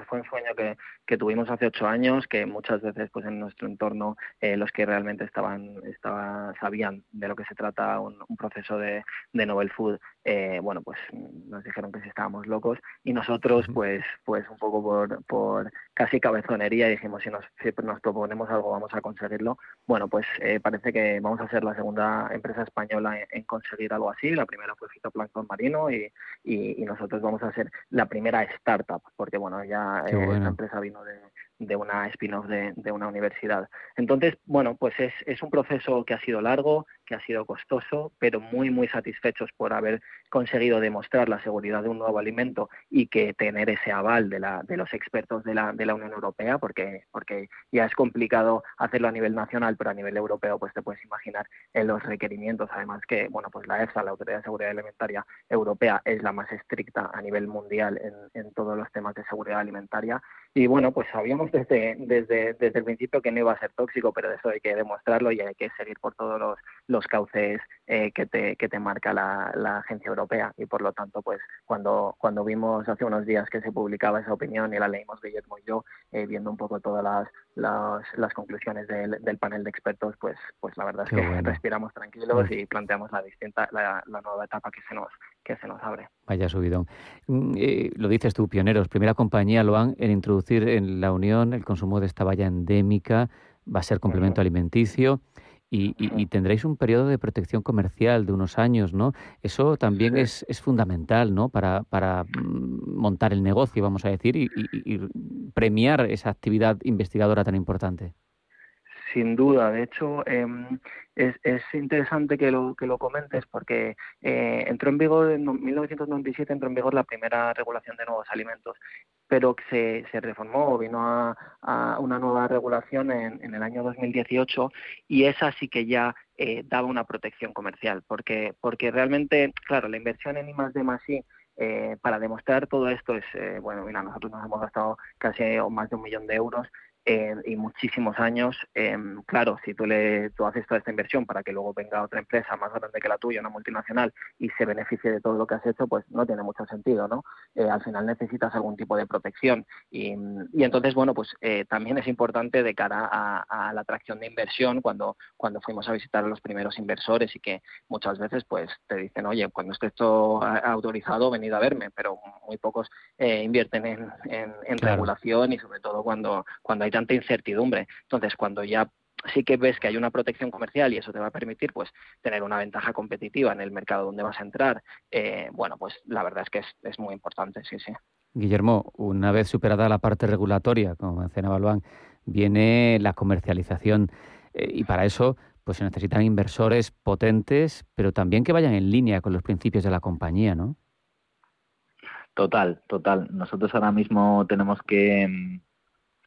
Speaker 13: fue un sueño que, que, tuvimos hace ocho años que muchas veces pues en nuestro entorno eh, los que realmente estaban estaba, sabían de lo que se trata un, proceso de, de novel food eh, bueno pues nos dijeron que si estábamos locos y nosotros pues pues un poco por, por casi cabezonería dijimos si nos, si nos proponemos algo vamos a conseguirlo. Bueno pues eh, parece que vamos a ser la segunda empresa española en, conseguir algo así. La primera fue fitoplancton marino y, y, y nosotros vamos a ser la primera startup, porque bueno, ya eh, esta empresa vino de, de una spin-off de, de, una universidad. Entonces, bueno, pues es, es un proceso que ha sido largo, que ha sido costoso, pero muy, muy satisfechos por haber conseguido demostrar la seguridad de un nuevo alimento y que tener ese aval de, la, de los expertos de la, de la Unión Europea, porque, porque ya es complicado hacerlo a nivel nacional, pero a nivel europeo, pues te puedes imaginar en los requerimientos, además que, bueno, pues la EFSA, la Autoridad de Seguridad Alimentaria Europea, es la más estricta a nivel mundial en, todos los temas de seguridad alimentaria. Y bueno, pues sabíamos desde, desde, desde el principio que no iba a ser tóxico, pero eso hay que demostrarlo y hay que seguir por todos los, los cauces eh, que, te, que te marca la, la, agencia europea. Y por lo tanto, pues cuando, cuando vimos hace unos días que se publicaba esa opinión y la leímos Guillermo y yo, eh, viendo un poco todas las, las, las conclusiones del, del, panel de expertos, pues, pues la verdad es que respiramos tranquilos y planteamos la distinta, la, la nueva etapa que se nos, que se nos abre.
Speaker 6: Vaya subidón. Mm, eh, lo dices tú, pioneros, primera compañía lo han en introducir en la Unión el consumo de esta valla endémica, va a ser complemento alimenticio. Y, tendréis un periodo de protección comercial de unos años, ¿no? Eso también es, es, fundamental, ¿no? Para, para, mm, montar el negocio, vamos a decir, y, premiar esa actividad investigadora tan importante.
Speaker 13: Sin duda, de hecho, em, es, es, interesante que lo, que lo comentes porque eh, entró en vigor en 1997 entró en vigor la primera regulación de nuevos alimentos, pero se, se reformó, vino a, una nueva regulación en, en, el año 2018 y esa sí que ya eh, daba una protección comercial, porque, porque realmente, claro, la inversión en I más D más I eh, para demostrar todo esto es, eh, bueno, mira, nosotros nos hemos gastado casi más de un millón de euros eh, y muchísimos años. Eh, claro, si tú, le, tú haces toda esta inversión para que luego venga otra empresa más grande que la tuya, una multinacional, y se beneficie de todo lo que has hecho, pues no tiene mucho sentido, ¿no? Eh, al final necesitas algún tipo de protección. Y, y entonces, bueno, pues también es importante de cara a, la atracción de inversión cuando, cuando fuimos a visitar a los primeros inversores y que muchas veces pues te dicen, oye, cuando esté esto autorizado, venid a verme, pero muy pocos invierten en, en, regulación y sobre todo cuando, cuando hay tanta incertidumbre. Entonces, cuando ya sí que ves que hay una protección comercial y eso te va a permitir pues tener una ventaja competitiva en el mercado donde vas a entrar, eh, bueno, pues la verdad es que es, muy importante, sí, sí.
Speaker 6: Guillermo, una vez superada la parte regulatoria, como mencionaba Luan, viene la comercialización eh, y para eso pues se necesitan inversores potentes, pero también que vayan en línea con los principios de la compañía, ¿no?
Speaker 12: Total, total. Nosotros ahora mismo tenemos que mm,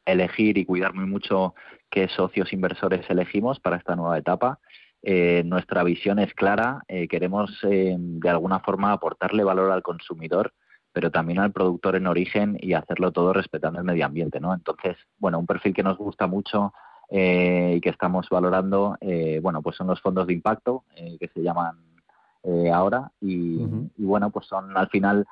Speaker 12: elegir y cuidar muy mucho qué socios inversores elegimos para esta nueva etapa. Eh, nuestra visión es clara, eh, queremos eh, de alguna forma aportarle valor al consumidor, pero también al productor en origen y hacerlo todo respetando el medio ambiente, ¿no? Entonces, bueno, un perfil que nos gusta mucho y que estamos valorando, bueno, pues son los fondos de impacto que se llaman ahora y, y, bueno, pues son al final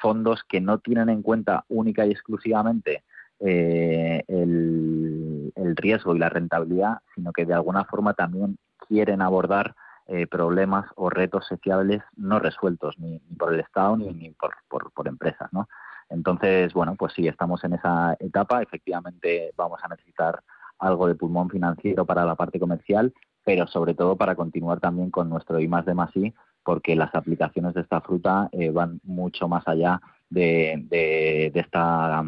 Speaker 12: fondos que no tienen en cuenta única y exclusivamente eh, el, riesgo y la rentabilidad, sino que de alguna forma también quieren abordar eh, problemas o retos sociables no resueltos ni, por el Estado ni, por, por, empresas. ¿no? Entonces, bueno, pues sí, estamos en esa etapa. Efectivamente, vamos a necesitar algo de pulmón financiero para la parte comercial, pero sobre todo para continuar también con nuestro I más de I, porque las aplicaciones de esta fruta eh, van mucho más allá de, esta,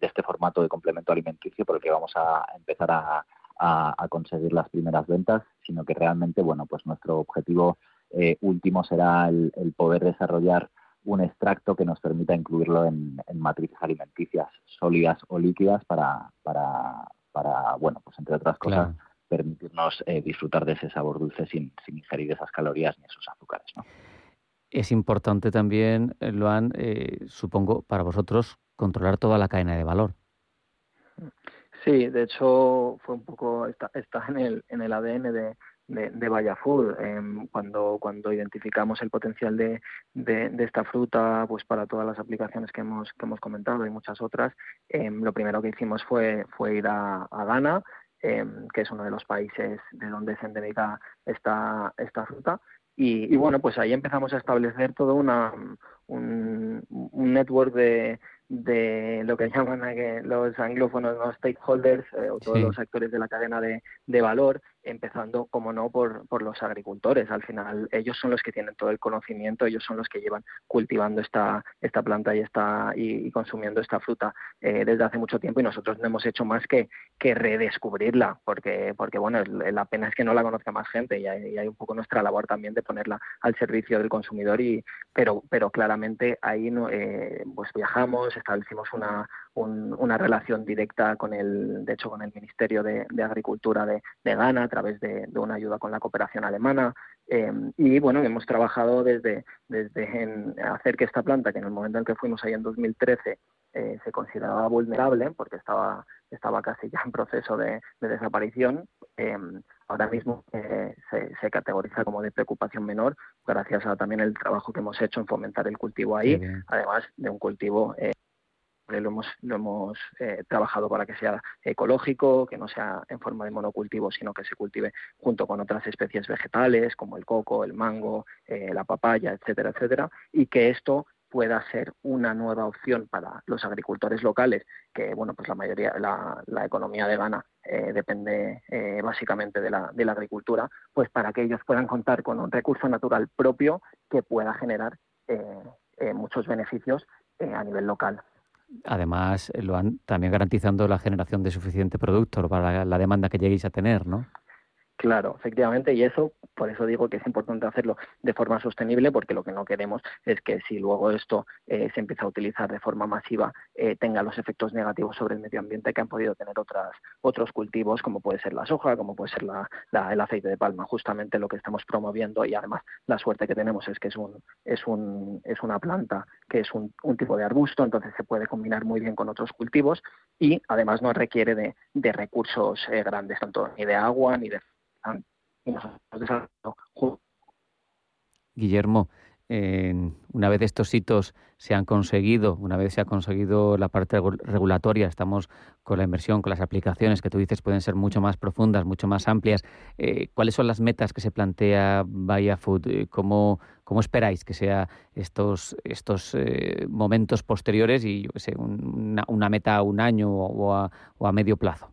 Speaker 12: de este formato de complemento alimenticio por el que vamos a empezar a, a, conseguir las primeras ventas, sino que realmente, bueno, pues nuestro objetivo eh, último será el, poder desarrollar un extracto que nos permita incluirlo en, matrices alimenticias sólidas o líquidas para, para, para bueno, pues entre otras cosas, permitirnos eh, disfrutar de ese sabor dulce sin, sin ingerir esas calorías ni esos azúcares. ¿no?
Speaker 6: Es importante también, eh, Loan, eh, supongo, para vosotros, controlar toda la cadena de valor.
Speaker 13: Sí, de hecho fue un poco, está, está en, el, en el ADN de, de. Em, cuando, cuando identificamos el potencial de, de, esta fruta pues para todas las aplicaciones que hemos, que hemos comentado y muchas otras, em, lo primero que hicimos fue, fue ir a, Ghana, em, que es uno de los países de donde se endemica esta, esta fruta. Y, y, bueno, pues ahí empezamos a establecer todo una, un, un network de, de lo que llaman los anglófonos los stakeholders eh, o todos los actores de la cadena de, de, valor, empezando, como no, por, por los agricultores. Al final, ellos son los que tienen todo el conocimiento, ellos son los que llevan cultivando esta, esta planta y, esta, y, consumiendo esta fruta eh, desde hace mucho tiempo y nosotros no hemos hecho más que, que redescubrirla, porque, porque bueno, la pena es que no la conozca más gente y hay, hay, un poco nuestra labor también de ponerla al servicio del consumidor, y pero, pero claramente ahí no, eh, pues viajamos, establecimos una, una relación directa con el, de hecho, con el Ministerio de, Agricultura de, Ghana a través de, una ayuda con la cooperación alemana. Em, y bueno, hemos trabajado desde, desde en hacer que esta planta, que en el momento en que fuimos ahí en 2013 eh, se consideraba vulnerable porque estaba, estaba casi ya en proceso de, desaparición, em, ahora mismo eh, se, se, categoriza como de preocupación menor gracias a también el trabajo que hemos hecho en fomentar el cultivo ahí, además de un cultivo eh, lo hemos, lo hemos eh, trabajado para que sea ecológico, que no sea en forma de monocultivo, sino que se cultive junto con otras especies vegetales como el coco, el mango, eh, la papaya, etcétera, etcétera, y que esto pueda ser una nueva opción para los agricultores locales, que bueno, pues la mayoría, la, economía de Ghana eh, depende básicamente de la agricultura, pues para que ellos puedan contar con un recurso natural propio que pueda generar muchos beneficios a nivel local.
Speaker 6: Además, lo han también garantizando la generación de suficiente producto para la demanda que lleguéis a tener, ¿no?
Speaker 13: Claro, efectivamente, y eso, por eso digo que es importante hacerlo de forma sostenible, porque lo que no queremos es que si luego esto eh, se empieza a utilizar de forma masiva, eh, tenga los efectos negativos sobre el medio ambiente que han podido tener otras, otros cultivos, como puede ser la soja, como puede ser el aceite de palma. Justamente lo que estamos promoviendo y además la suerte que tenemos es que es, un, es, un, es una planta que es un, un tipo de arbusto, entonces se puede combinar muy bien con otros cultivos y además no requiere de, de recursos eh, grandes, tanto ni de agua ni de
Speaker 6: Guillermo, una vez estos hitos se han conseguido, una vez se ha conseguido la parte regulatoria, estamos con la inversión, con las aplicaciones que tú dices pueden ser mucho más profundas, mucho más amplias. Eh, ¿Cuáles son las metas que se plantea Bahía Food? Eh, ¿Cómo, cómo esperáis que sea estos, estos eh, momentos posteriores y yo sé, una, meta a un año o a medio plazo?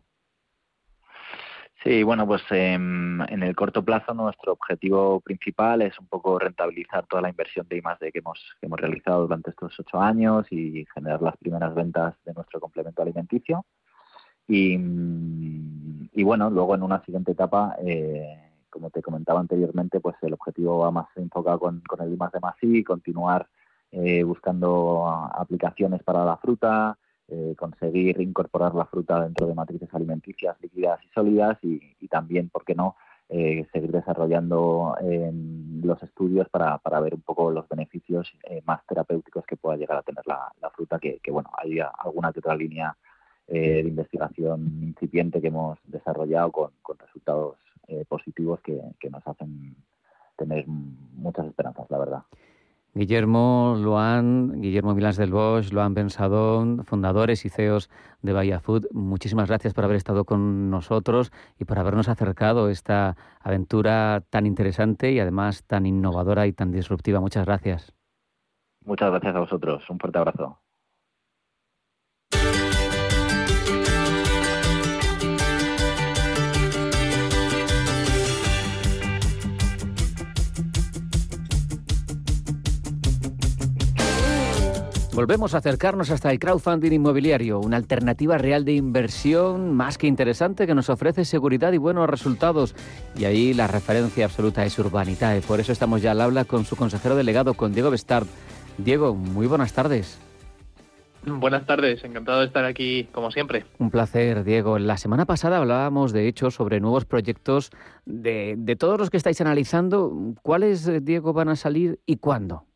Speaker 12: Sí, bueno, pues em, en el corto plazo nuestro objetivo principal es un poco rentabilizar toda la inversión de I+D que hemos, que hemos realizado durante estos ocho años y generar las primeras ventas de nuestro complemento alimenticio. Y, y bueno, luego en una siguiente etapa, eh, como te comentaba anteriormente, pues el objetivo va más enfocado con, con el I+D más I, continuar eh, buscando aplicaciones para la fruta, eh, conseguir incorporar la fruta dentro de matrices alimenticias líquidas y sólidas y, también, ¿por qué no?, eh, seguir desarrollando em, los estudios para, para, ver un poco los beneficios eh, más terapéuticos que pueda llegar a tener la, fruta, que, bueno, hay alguna que otra línea de investigación incipiente que hemos desarrollado con, con resultados positivos que, que nos hacen tener muchas esperanzas, la verdad.
Speaker 6: Guillermo Luan, Guillermo Milans del Bosch, Luan Bensadón, fundadores y CEOs de Bahía Food, muchísimas gracias por haber estado con nosotros y por habernos acercado a esta aventura tan interesante y además tan innovadora y tan disruptiva. Muchas gracias.
Speaker 12: Muchas gracias a vosotros. Un fuerte abrazo.
Speaker 6: Volvemos a acercarnos hasta el crowdfunding inmobiliario, una alternativa real de inversión más que interesante que nos ofrece seguridad y buenos resultados. Y ahí la referencia absoluta es Urbanitae. Por eso estamos ya al habla con su consejero delegado, con Diego Bestard. Diego, muy buenas tardes.
Speaker 14: Buenas tardes, encantado de estar aquí como siempre.
Speaker 6: Un placer, Diego. La semana pasada hablábamos, de hecho, sobre nuevos proyectos de, de todos los que estáis analizando. ¿Cuáles, Diego, van a salir y cuándo?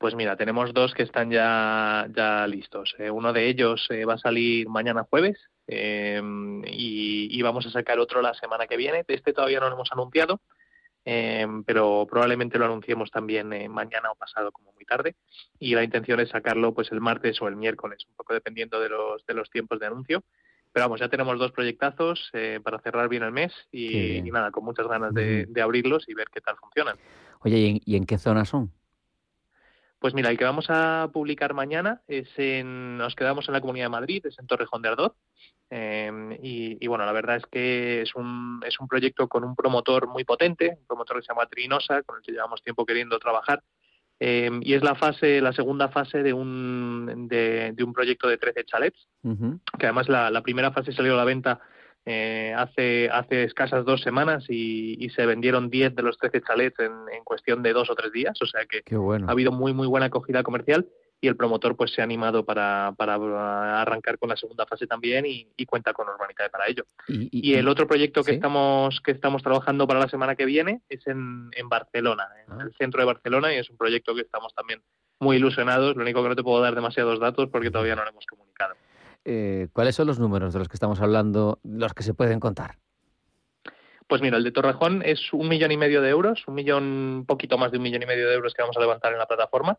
Speaker 14: Pues mira, tenemos dos que están ya, ya listos. Eh, uno de ellos eh, va a salir mañana jueves y, y, vamos a sacar otro la semana que viene. Este todavía no lo hemos anunciado, pero probablemente lo anunciemos también eh, mañana o pasado como muy tarde y la intención es sacarlo pues el martes o el miércoles, un poco dependiendo de los, de los tiempos de anuncio. Pero vamos, ya tenemos dos proyectazos eh, para cerrar bien el mes y, nada, con muchas ganas de, abrirlos y ver qué tal funcionan.
Speaker 6: Oye, ¿y en, qué zona son?
Speaker 14: Pues mira, el que vamos a publicar mañana es en, nos quedamos en la Comunidad de Madrid, es en Torrejón de Ardoz, Em, y, bueno, la verdad es que es un, es un proyecto con un promotor muy potente, un promotor que se llama Trinosa, con el que llevamos tiempo queriendo trabajar. Em, y es la fase, la segunda fase de un, de, un proyecto de 13 chalets, que además la, la, primera fase salió a la venta eh, hace, hace escasas dos semanas y, se vendieron 10 de los 13 chalets en, en, cuestión de dos o tres días, o sea que ha habido muy, muy buena acogida comercial y el promotor pues se ha animado para, para arrancar con la segunda fase también y, cuenta con Urbanitae para ello. Y, el otro proyecto que estamos que estamos trabajando para la semana que viene es en, en Barcelona, en ah. el centro de Barcelona y es un proyecto que estamos también muy ilusionados. Lo único que no te puedo dar demasiados datos porque todavía no lo hemos comunicado.
Speaker 6: Eh, ¿Cuáles son los números de los que estamos hablando, los que se pueden contar?
Speaker 14: Pues mira, el de Torrejón es un millón y medio de euros, un millón, poquito más de un millón y medio de euros que vamos a levantar en la plataforma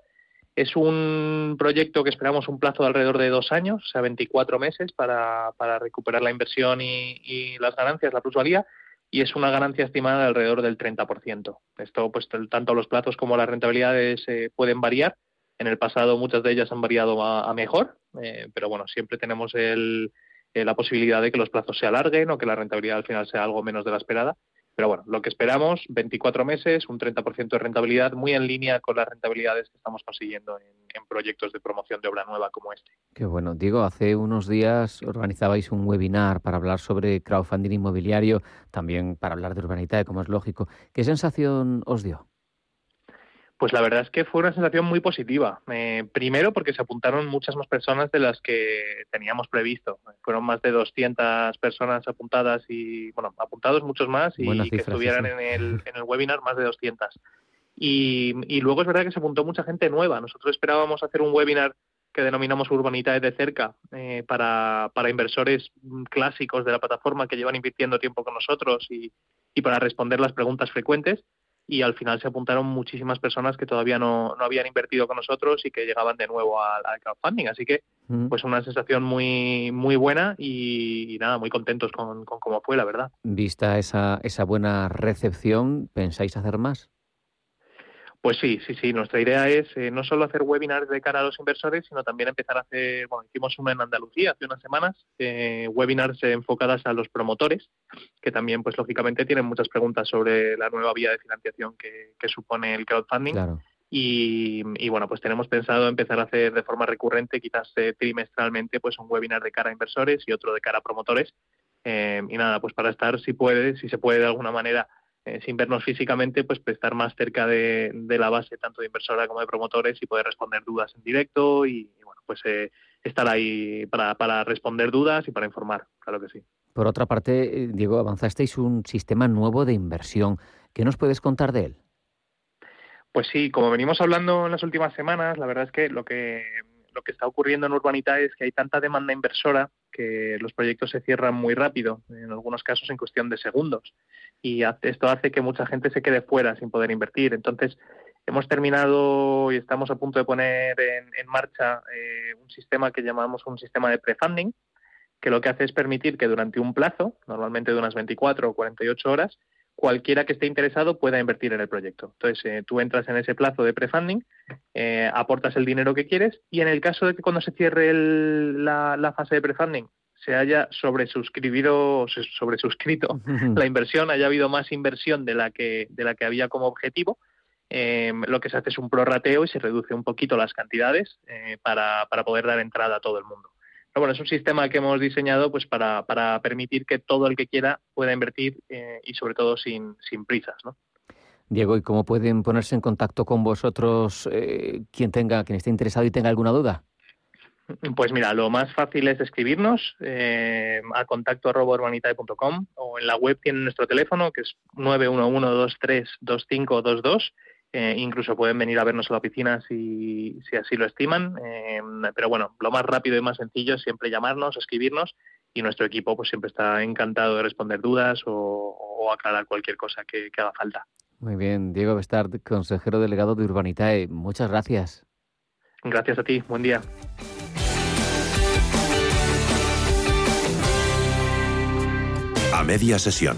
Speaker 14: es un proyecto que esperamos un plazo de alrededor de dos años, o sea, 24 meses para, para recuperar la inversión y, las ganancias, la plusvalía, y es una ganancia estimada de alrededor del 30%. Esto, pues, tanto los plazos como las rentabilidades eh, pueden variar. En el pasado muchas de ellas han variado a, mejor, eh, pero bueno, siempre tenemos el, eh, la posibilidad de que los plazos se alarguen o que la rentabilidad al final sea algo menos de la esperada pero bueno, lo que esperamos, 24 meses, un 30% de rentabilidad, muy en línea con las rentabilidades que estamos consiguiendo en, proyectos de promoción de obra nueva como este.
Speaker 6: Qué bueno. Diego, hace unos días organizabais un webinar para hablar sobre crowdfunding inmobiliario, también para hablar de urbanidad, como es lógico. ¿Qué sensación os dio?
Speaker 14: Pues la verdad es que fue una sensación muy positiva. Eh, primero porque se apuntaron muchas más personas de las que teníamos previsto. Fueron más de 200 personas apuntadas y, bueno, apuntados muchos más y que estuvieran en, el, en el webinar más de 200. Y, y, luego es verdad que se apuntó mucha gente nueva. Nosotros esperábamos hacer un webinar que denominamos Urbanidades de cerca eh, para, para inversores clásicos de la plataforma que llevan invirtiendo tiempo con nosotros y, y para responder las preguntas frecuentes y al final se apuntaron muchísimas personas que todavía no, no habían invertido con nosotros y que llegaban de nuevo al, crowdfunding. Así que, mm. pues una sensación muy, muy buena y, nada, muy contentos con, con, cómo fue, la verdad.
Speaker 6: Vista esa, esa buena recepción, ¿pensáis hacer más?
Speaker 14: Pues sí, sí, sí. Nuestra idea es eh, no solo hacer webinars de cara a los inversores, sino también empezar a hacer, bueno, hicimos uno en Andalucía hace unas semanas, eh, webinars enfocadas a los promotores, que también, pues lógicamente, tienen muchas preguntas sobre la nueva vía de financiación que, supone el crowdfunding. Y, y, bueno, pues tenemos pensado empezar a hacer de forma recurrente, quizás eh, trimestralmente, pues un webinar de cara a inversores y otro de cara a promotores. y nada, pues para estar, si puede, si se puede de alguna manera eh, sin vernos físicamente, pues, pues estar más cerca de, la base tanto de inversora como de promotores y poder responder dudas en directo y, bueno, pues eh, estar ahí para, para responder dudas y para informar, claro que sí.
Speaker 6: Por otra parte, eh, Diego, avanzasteis un sistema nuevo de inversión. ¿Qué nos puedes contar de él?
Speaker 14: Pues sí, como venimos hablando en las últimas semanas, la verdad es que lo que lo que está ocurriendo en Urbanita es que hay tanta demanda inversora que los proyectos se cierran muy rápido, en algunos casos en cuestión de segundos. Y esto hace que mucha gente se quede fuera sin poder invertir. Entonces, hemos terminado y estamos a punto de poner en, marcha eh, un sistema que llamamos un sistema de prefunding, que lo que hace es permitir que durante un plazo, normalmente de unas 24 o 48 horas, cualquiera que esté interesado pueda invertir en el proyecto. Entonces, eh, tú entras en ese plazo de prefunding, eh, aportas el dinero que quieres y en el caso de que cuando se cierre la, fase de prefunding se haya sobresuscribido, sobresuscrito la inversión, haya habido más inversión de la que, de la que había como objetivo, em, lo que se hace es un prorrateo y se reduce un poquito las cantidades eh, para, para poder dar entrada a todo el mundo. Pero bueno, es un sistema que hemos diseñado pues para, para permitir que todo el que quiera pueda invertir eh, y sobre todo sin, sin prisas, ¿no?
Speaker 6: Diego, ¿y cómo pueden ponerse en contacto con vosotros eh, quien tenga, quien esté interesado y tenga alguna duda?
Speaker 14: Pues mira, lo más fácil es escribirnos eh, a contacto o en la web tienen nuestro teléfono que es 911232522. Eh, incluso pueden venir a vernos a la oficina si, si así lo estiman. Eh, pero bueno, lo más rápido y más sencillo es siempre llamarnos, escribirnos y nuestro equipo pues siempre está encantado de responder dudas o, aclarar cualquier cosa que, que haga falta.
Speaker 6: Muy bien, Diego Bestard, consejero delegado de Urbanitae. Muchas gracias.
Speaker 14: Gracias a ti, buen día.
Speaker 2: A media sesión.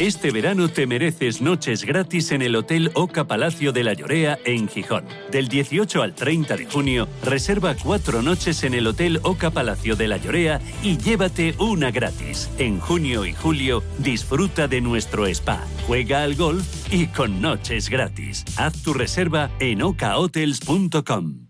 Speaker 9: Este verano te mereces noches gratis en el Hotel Oca Palacio de la Llorea en Gijón. Del 18 al 30 de junio, reserva cuatro noches en el Hotel Oca Palacio de la Llorea y llévate una gratis. En junio y julio, disfruta de nuestro spa, juega al golf y con noches gratis. Haz tu reserva en okahotels.com.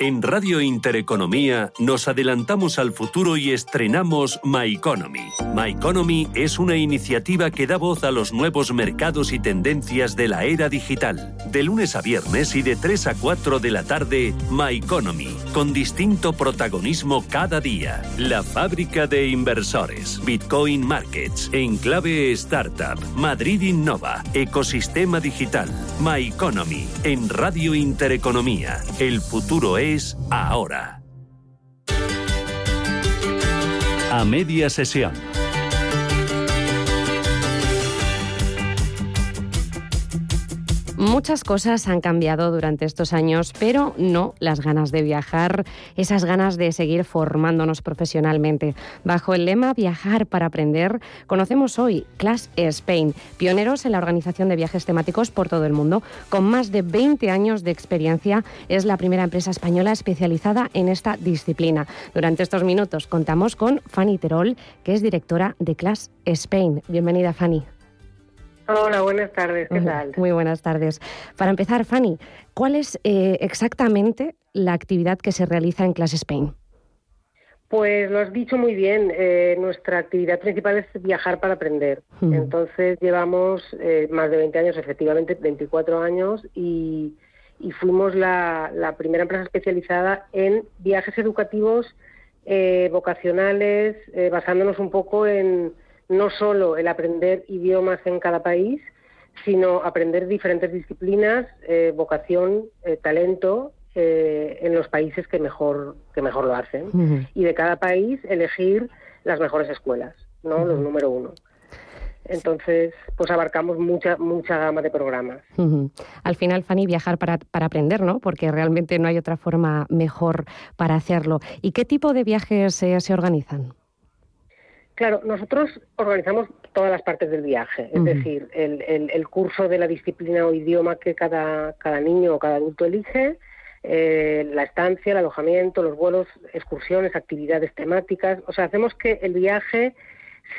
Speaker 9: En Radio Intereconomía nos adelantamos al futuro y estrenamos My Economy. My Economy es una iniciativa que da voz a los nuevos mercados y tendencias de la era digital. De lunes a viernes y de 3 a 4 de la tarde, My Economy, con distinto protagonismo cada día. La fábrica de inversores, Bitcoin Markets, Enclave Startup, Madrid Innova, Ecosistema Digital, My Economy, en Radio Intereconomía. El futuro es ahora. A media sesión.
Speaker 15: Muchas cosas han cambiado durante estos años, pero no las ganas de viajar, esas ganas de seguir formándonos profesionalmente. Bajo el lema Viajar para aprender, conocemos hoy Class Spain, pioneros en la organización de viajes temáticos por todo el mundo. Con más de 20 años de experiencia, es la primera empresa española especializada en esta disciplina. Durante estos minutos contamos con Fanny Terol, que es directora de Class Spain. Bienvenida, Fanny.
Speaker 16: Hola, buenas tardes, ¿qué tal?
Speaker 15: Muy buenas tardes. Para empezar, Fanny, ¿cuál es eh, exactamente la actividad que se realiza en Class Spain?
Speaker 16: Pues lo has dicho muy bien. Eh, nuestra actividad principal es viajar para aprender. Entonces llevamos eh, más de 20 años, efectivamente 24 años, y, fuimos la, primera empresa especializada en viajes educativos vocacionales, basándonos un poco en, no solo el aprender idiomas en cada país, sino aprender diferentes disciplinas, eh, vocación, eh, talento eh, en los países que mejor, que mejor lo hacen. Y de cada país elegir las mejores escuelas, ¿no? Los número uno. Entonces, pues abarcamos mucha mucha gama de programas.
Speaker 15: Al final, Fanny, viajar para, para, aprender, ¿no? Porque realmente no hay otra forma mejor para hacerlo. ¿Y qué tipo de viajes se organizan?
Speaker 16: Claro, nosotros organizamos todas las partes del viaje, es decir, el, curso de la disciplina o idioma que cada, cada niño o cada adulto elige, eh, la estancia, el alojamiento, los vuelos, excursiones, actividades temáticas. O sea, hacemos que el viaje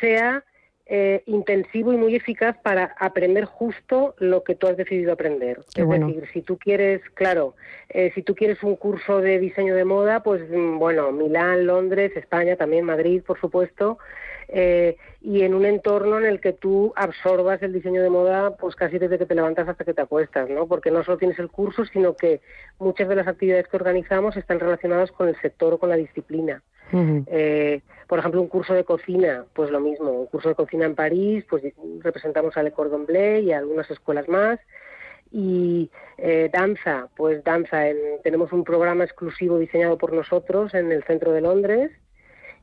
Speaker 16: sea eh, intensivo y muy eficaz para aprender justo lo que tú has decidido aprender. es decir, si tú quieres, claro, eh, si tú quieres un curso de diseño de moda, pues mm, bueno, Milán, Londres, España, también Madrid, por supuesto. Eh, y en un entorno en el que tú absorbas el diseño de moda pues casi desde que te levantas hasta que te acuestas, ¿no? Porque no solo tienes el curso, sino que muchas de las actividades que organizamos están relacionadas con el sector o con la disciplina. Eh, por ejemplo, un curso de cocina, pues lo mismo. Un curso de cocina en París, pues representamos a Le Cordon Bleu y a algunas escuelas más. Y eh, danza, pues danza. tenemos un programa exclusivo diseñado por nosotros en el centro de Londres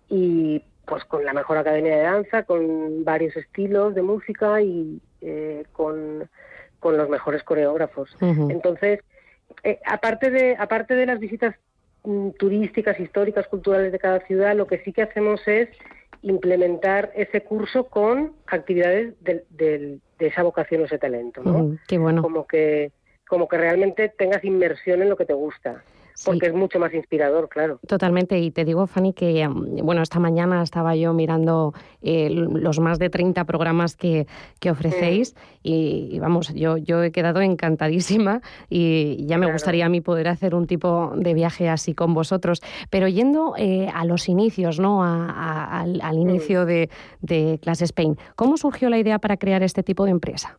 Speaker 16: y pues con la mejor academia de danza, con varios estilos de música y eh, con, los mejores coreógrafos. Entonces, aparte de aparte de las visitas Mm, turísticas, históricas, culturales de cada ciudad, lo que sí que hacemos es implementar ese curso con actividades de, esa vocación o ese talento, ¿no?
Speaker 15: qué bueno.
Speaker 16: Como que, como que realmente tengas inmersión en lo que te gusta porque es mucho más inspirador, claro.
Speaker 15: Totalmente, y te digo, Fanny, que mm, bueno, esta mañana estaba yo mirando eh, los más de 30 programas que, que ofrecéis y, vamos, yo, yo he quedado encantadísima y ya me gustaría a mí poder hacer un tipo de viaje así con vosotros. Pero yendo eh, a los inicios, ¿no? al, inicio de, de Class Spain, ¿cómo surgió la idea para crear este tipo de empresa?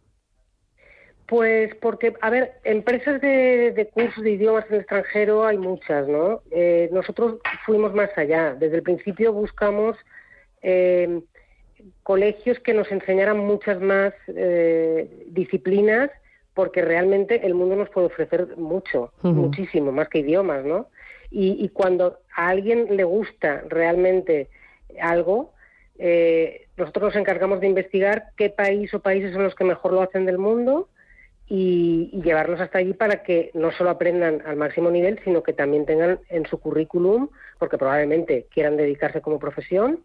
Speaker 16: Pues porque, a ver, empresas de, cursos de idiomas en el extranjero hay muchas, ¿no? Eh, nosotros fuimos más allá. Desde el principio buscamos eh, colegios que nos enseñaran muchas más eh, disciplinas porque realmente el mundo nos puede ofrecer mucho, muchísimo, más que idiomas, ¿no? Y, cuando a alguien le gusta realmente algo, nosotros nos encargamos de investigar qué país o países son los que mejor lo hacen del mundo y, llevarlos hasta allí para que no solo aprendan al máximo nivel, sino que también tengan en su currículum, porque probablemente quieran dedicarse como profesión.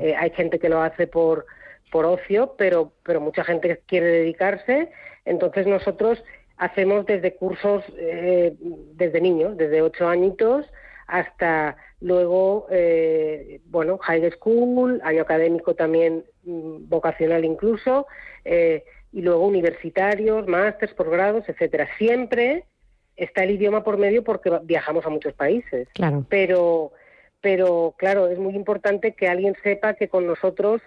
Speaker 16: Eh, hay gente que lo hace por, por ocio, pero, pero mucha gente quiere dedicarse. Entonces nosotros hacemos desde cursos eh, desde niños, desde ocho añitos hasta luego, eh, bueno, high school, año académico también mm, vocacional incluso, eh, y luego universitarios, másters, posgrados, etcétera. Siempre está el idioma por medio porque viajamos a muchos países.
Speaker 15: Claro.
Speaker 16: Pero, pero claro, es muy importante que alguien sepa que con nosotros,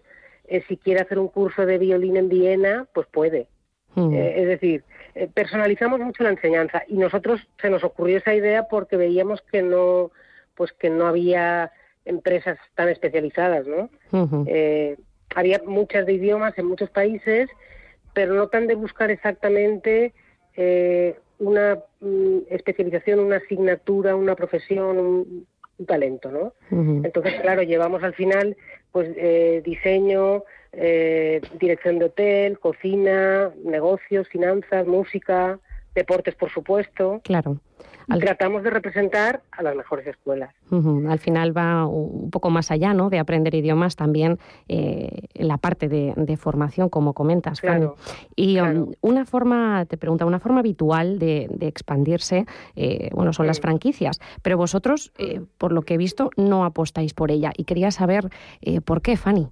Speaker 16: eh, si quiere hacer un curso de violín en Viena, pues puede. Hmm. Eh, es decir, eh, personalizamos mucho la enseñanza y nosotros se nos ocurrió esa idea porque veíamos que no, pues que no había empresas tan especializadas, ¿no? había muchas de idiomas en muchos países pero no tan de buscar exactamente eh, una mm, especialización, una asignatura, una profesión, un, talento, ¿no? Entonces, claro, llevamos al final pues eh, diseño, eh, dirección de hotel, cocina, negocios, finanzas, música, deportes, por supuesto.
Speaker 15: Claro.
Speaker 16: tratamos de representar a las mejores escuelas.
Speaker 15: Al final va un poco más allá, ¿no? De aprender idiomas también eh, la parte de, formación, como comentas,
Speaker 16: claro,
Speaker 15: Y um, una forma, te pregunta, una forma habitual de, expandirse, eh, bueno, son las franquicias, pero vosotros, eh, por lo que he visto, no apostáis por ella. Y quería saber por qué, Fanny.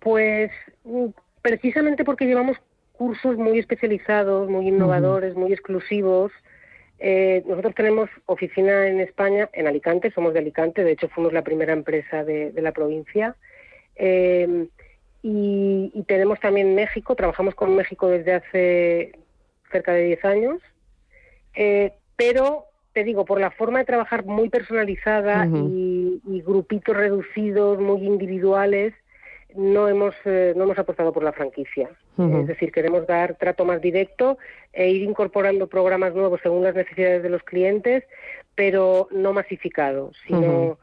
Speaker 16: Pues mm, precisamente porque llevamos cursos muy especializados, muy innovadores, muy exclusivos. Eh, nosotros tenemos oficina en España, en Alicante, somos de Alicante, de hecho fuimos la primera empresa de, la provincia. Eh, y, tenemos también México, trabajamos con México desde hace cerca de 10 años. Eh, pero te digo, por la forma de trabajar muy personalizada y, grupitos reducidos, muy individuales, no hemos, eh, no hemos apostado por la franquicia. Es decir, queremos dar trato más directo e ir incorporando programas nuevos según las necesidades de los clientes, pero no masificados, sino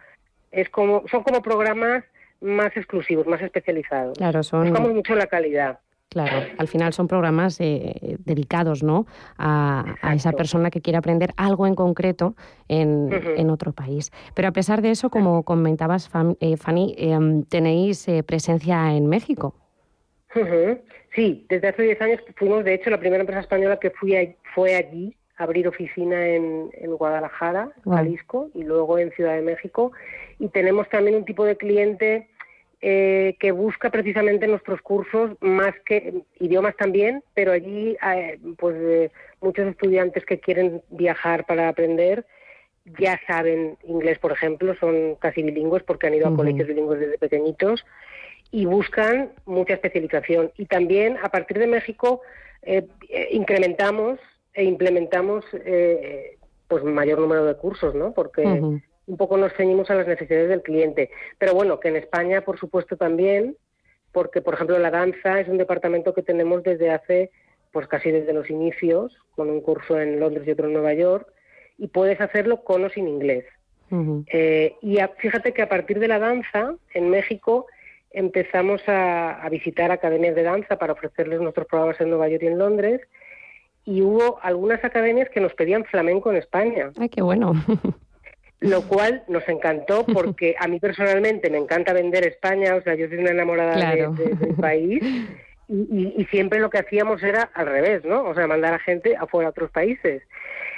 Speaker 16: es como, son como programas más exclusivos, más especializados.
Speaker 15: Claro, son...
Speaker 16: Buscamos mucho la calidad.
Speaker 15: Claro, al final son programas eh, dedicados ¿no? A, esa persona que quiere aprender algo en concreto en, otro país. Pero a pesar de eso, como comentabas, eh, Fanny, em, tenéis eh, presencia en México.
Speaker 16: Sí, desde hace 10 años fuimos, de hecho, la primera empresa española que fui fue allí a abrir oficina en, Guadalajara, Jalisco, y luego en Ciudad de México. Y tenemos también un tipo de cliente eh, que busca precisamente nuestros cursos más que idiomas también, pero allí hay pues eh, muchos estudiantes que quieren viajar para aprender ya saben inglés, por ejemplo, son casi bilingües porque han ido a colegios bilingües desde pequeñitos y buscan mucha especialización. Y también a partir de México eh, eh, incrementamos e implementamos eh, pues mayor número de cursos, ¿no? Porque un poco nos ceñimos a las necesidades del cliente. Pero bueno, que en España, por supuesto, también, porque, por ejemplo, la danza es un departamento que tenemos desde hace, pues casi desde los inicios, con un curso en Londres y otro en Nueva York, y puedes hacerlo con o sin inglés. y fíjate que a partir de la danza, en México, empezamos a, visitar academias de danza para ofrecerles nuestros programas en Nueva York y en Londres. Y hubo algunas academias que nos pedían flamenco en España.
Speaker 15: ¡Ay, qué bueno!
Speaker 16: Lo cual nos encantó porque a mí personalmente me encanta vender España, o sea, yo soy una enamorada del país. Y, siempre lo que hacíamos era al revés, ¿no? O sea, mandar a gente afuera a otros países.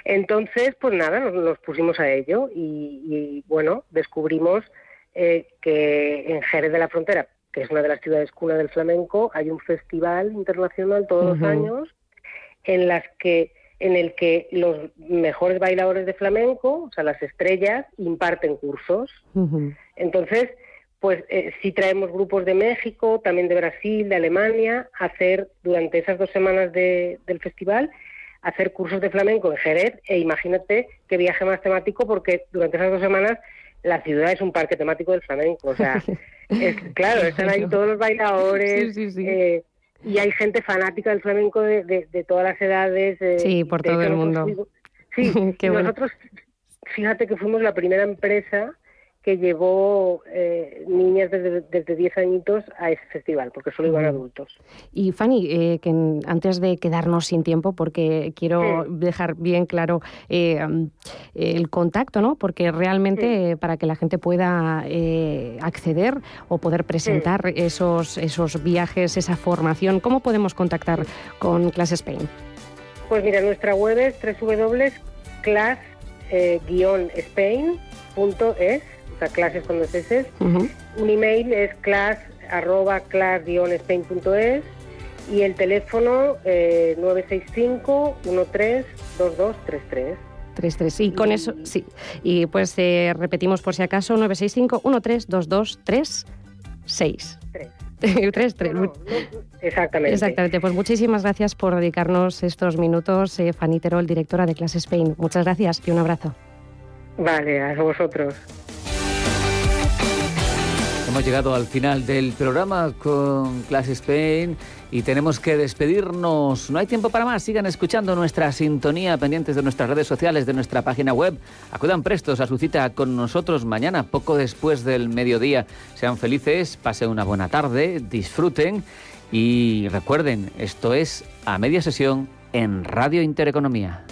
Speaker 16: Entonces, pues nada, nos, pusimos a ello y, y bueno, descubrimos eh, que en Jerez de la Frontera, que es una de las ciudades cuna del flamenco, hay un festival internacional todos los años en las que en el que los mejores bailadores de flamenco, o sea, las estrellas, imparten cursos. Entonces, pues eh, sí traemos grupos de México, también de Brasil, de Alemania, a hacer durante esas dos semanas del festival, hacer cursos de flamenco en Jerez, e imagínate qué viaje más temático, porque durante esas dos semanas la ciudad es un parque temático del flamenco. O sea, es, claro, están ahí todos los bailadores. Eh, y hay gente fanática del flamenco de, de, todas las edades.
Speaker 15: Eh, sí, por todo el mundo.
Speaker 16: Sí, nosotros, fíjate que fuimos la primera empresa que llevó eh, niñas desde, desde 10 añitos a ese festival, porque solo iban adultos.
Speaker 15: Y Fanny, eh, que antes de quedarnos sin tiempo, porque quiero dejar bien claro eh, el contacto, ¿no? Porque realmente para que la gente pueda acceder o poder presentar esos, esos viajes, esa formación, ¿cómo podemos contactar con Class Spain?
Speaker 16: Pues mira, nuestra web es www.class-spain.es clases con dos S. Un email es class arroba class-spain.es y el teléfono eh, 965 132233.
Speaker 15: 33. Y con eso, sí. Y pues eh, repetimos por si acaso, 965 132236. 3. 3,
Speaker 16: exactamente.
Speaker 15: Exactamente. Pues muchísimas gracias por dedicarnos estos minutos, eh, Fanny Terol, directora de Class Spain. Muchas gracias y un abrazo.
Speaker 16: Vale, a vosotros.
Speaker 6: Hemos llegado al final del programa con Class Spain y tenemos que despedirnos. No hay tiempo para más. Sigan escuchando nuestra sintonía pendientes de nuestras redes sociales, de nuestra página web. Acudan prestos a su cita con nosotros mañana, poco después del mediodía. Sean felices, pasen una buena tarde, disfruten y recuerden, esto es a media sesión en Radio Intereconomía.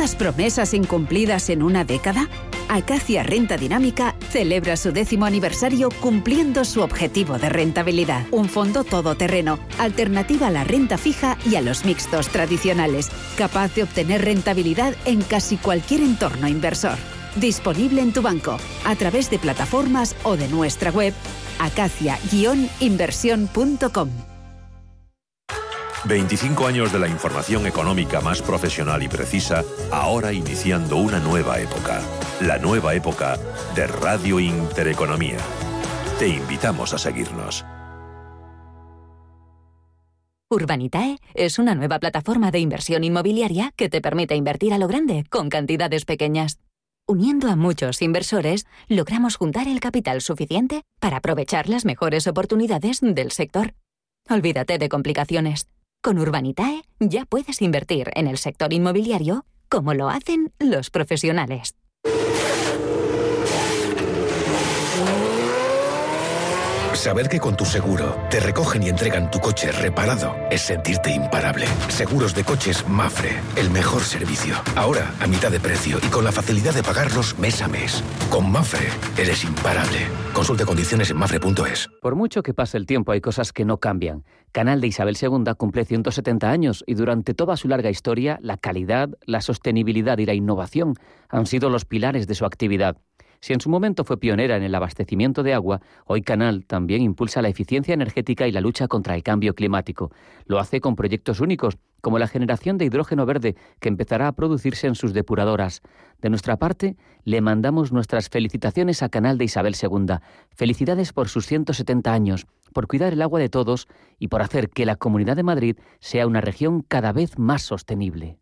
Speaker 17: ¿Cuántas promesas incumplidas en una década? Acacia Renta Dinámica celebra su décimo aniversario cumpliendo su objetivo de rentabilidad. Un fondo todoterreno, alternativa a la renta fija y a los mixtos tradicionales, capaz de obtener rentabilidad en casi cualquier entorno inversor. Disponible en tu banco, a través de plataformas o de nuestra web acacia-inversión.com.
Speaker 2: 25 años de la información económica más profesional y precisa, ahora iniciando una nueva época. La nueva época de Radio Intereconomía. Te invitamos a seguirnos.
Speaker 18: Urbanitae es una nueva plataforma de inversión inmobiliaria que te permite invertir a lo grande con cantidades pequeñas. Uniendo a muchos inversores, logramos juntar el capital suficiente para aprovechar las mejores oportunidades del sector. Olvídate de complicaciones. Con Urbanitae ya puedes invertir en el sector inmobiliario como lo hacen los profesionales.
Speaker 19: Saber que con tu seguro te recogen y entregan tu coche reparado es sentirte imparable. Seguros de coches Mafre, el mejor servicio. Ahora a mitad de precio y con la facilidad de pagarlos mes a mes. Con Mafre eres imparable. Consulte condiciones en mafre.es.
Speaker 6: Por mucho que pase el tiempo hay cosas que no cambian. Canal de Isabel II cumple 170 años y durante toda su larga historia la calidad, la sostenibilidad y la innovación han sido los pilares de su actividad. Si en su momento fue pionera en el abastecimiento de agua, hoy Canal también impulsa la eficiencia energética y la lucha contra el cambio climático. Lo hace con proyectos únicos, como la generación de hidrógeno verde que empezará a producirse en sus depuradoras. De nuestra parte, le mandamos nuestras felicitaciones a Canal de Isabel II. Felicidades por sus 170 años, por cuidar el agua de todos y por hacer que la Comunidad de Madrid sea una región cada vez más sostenible.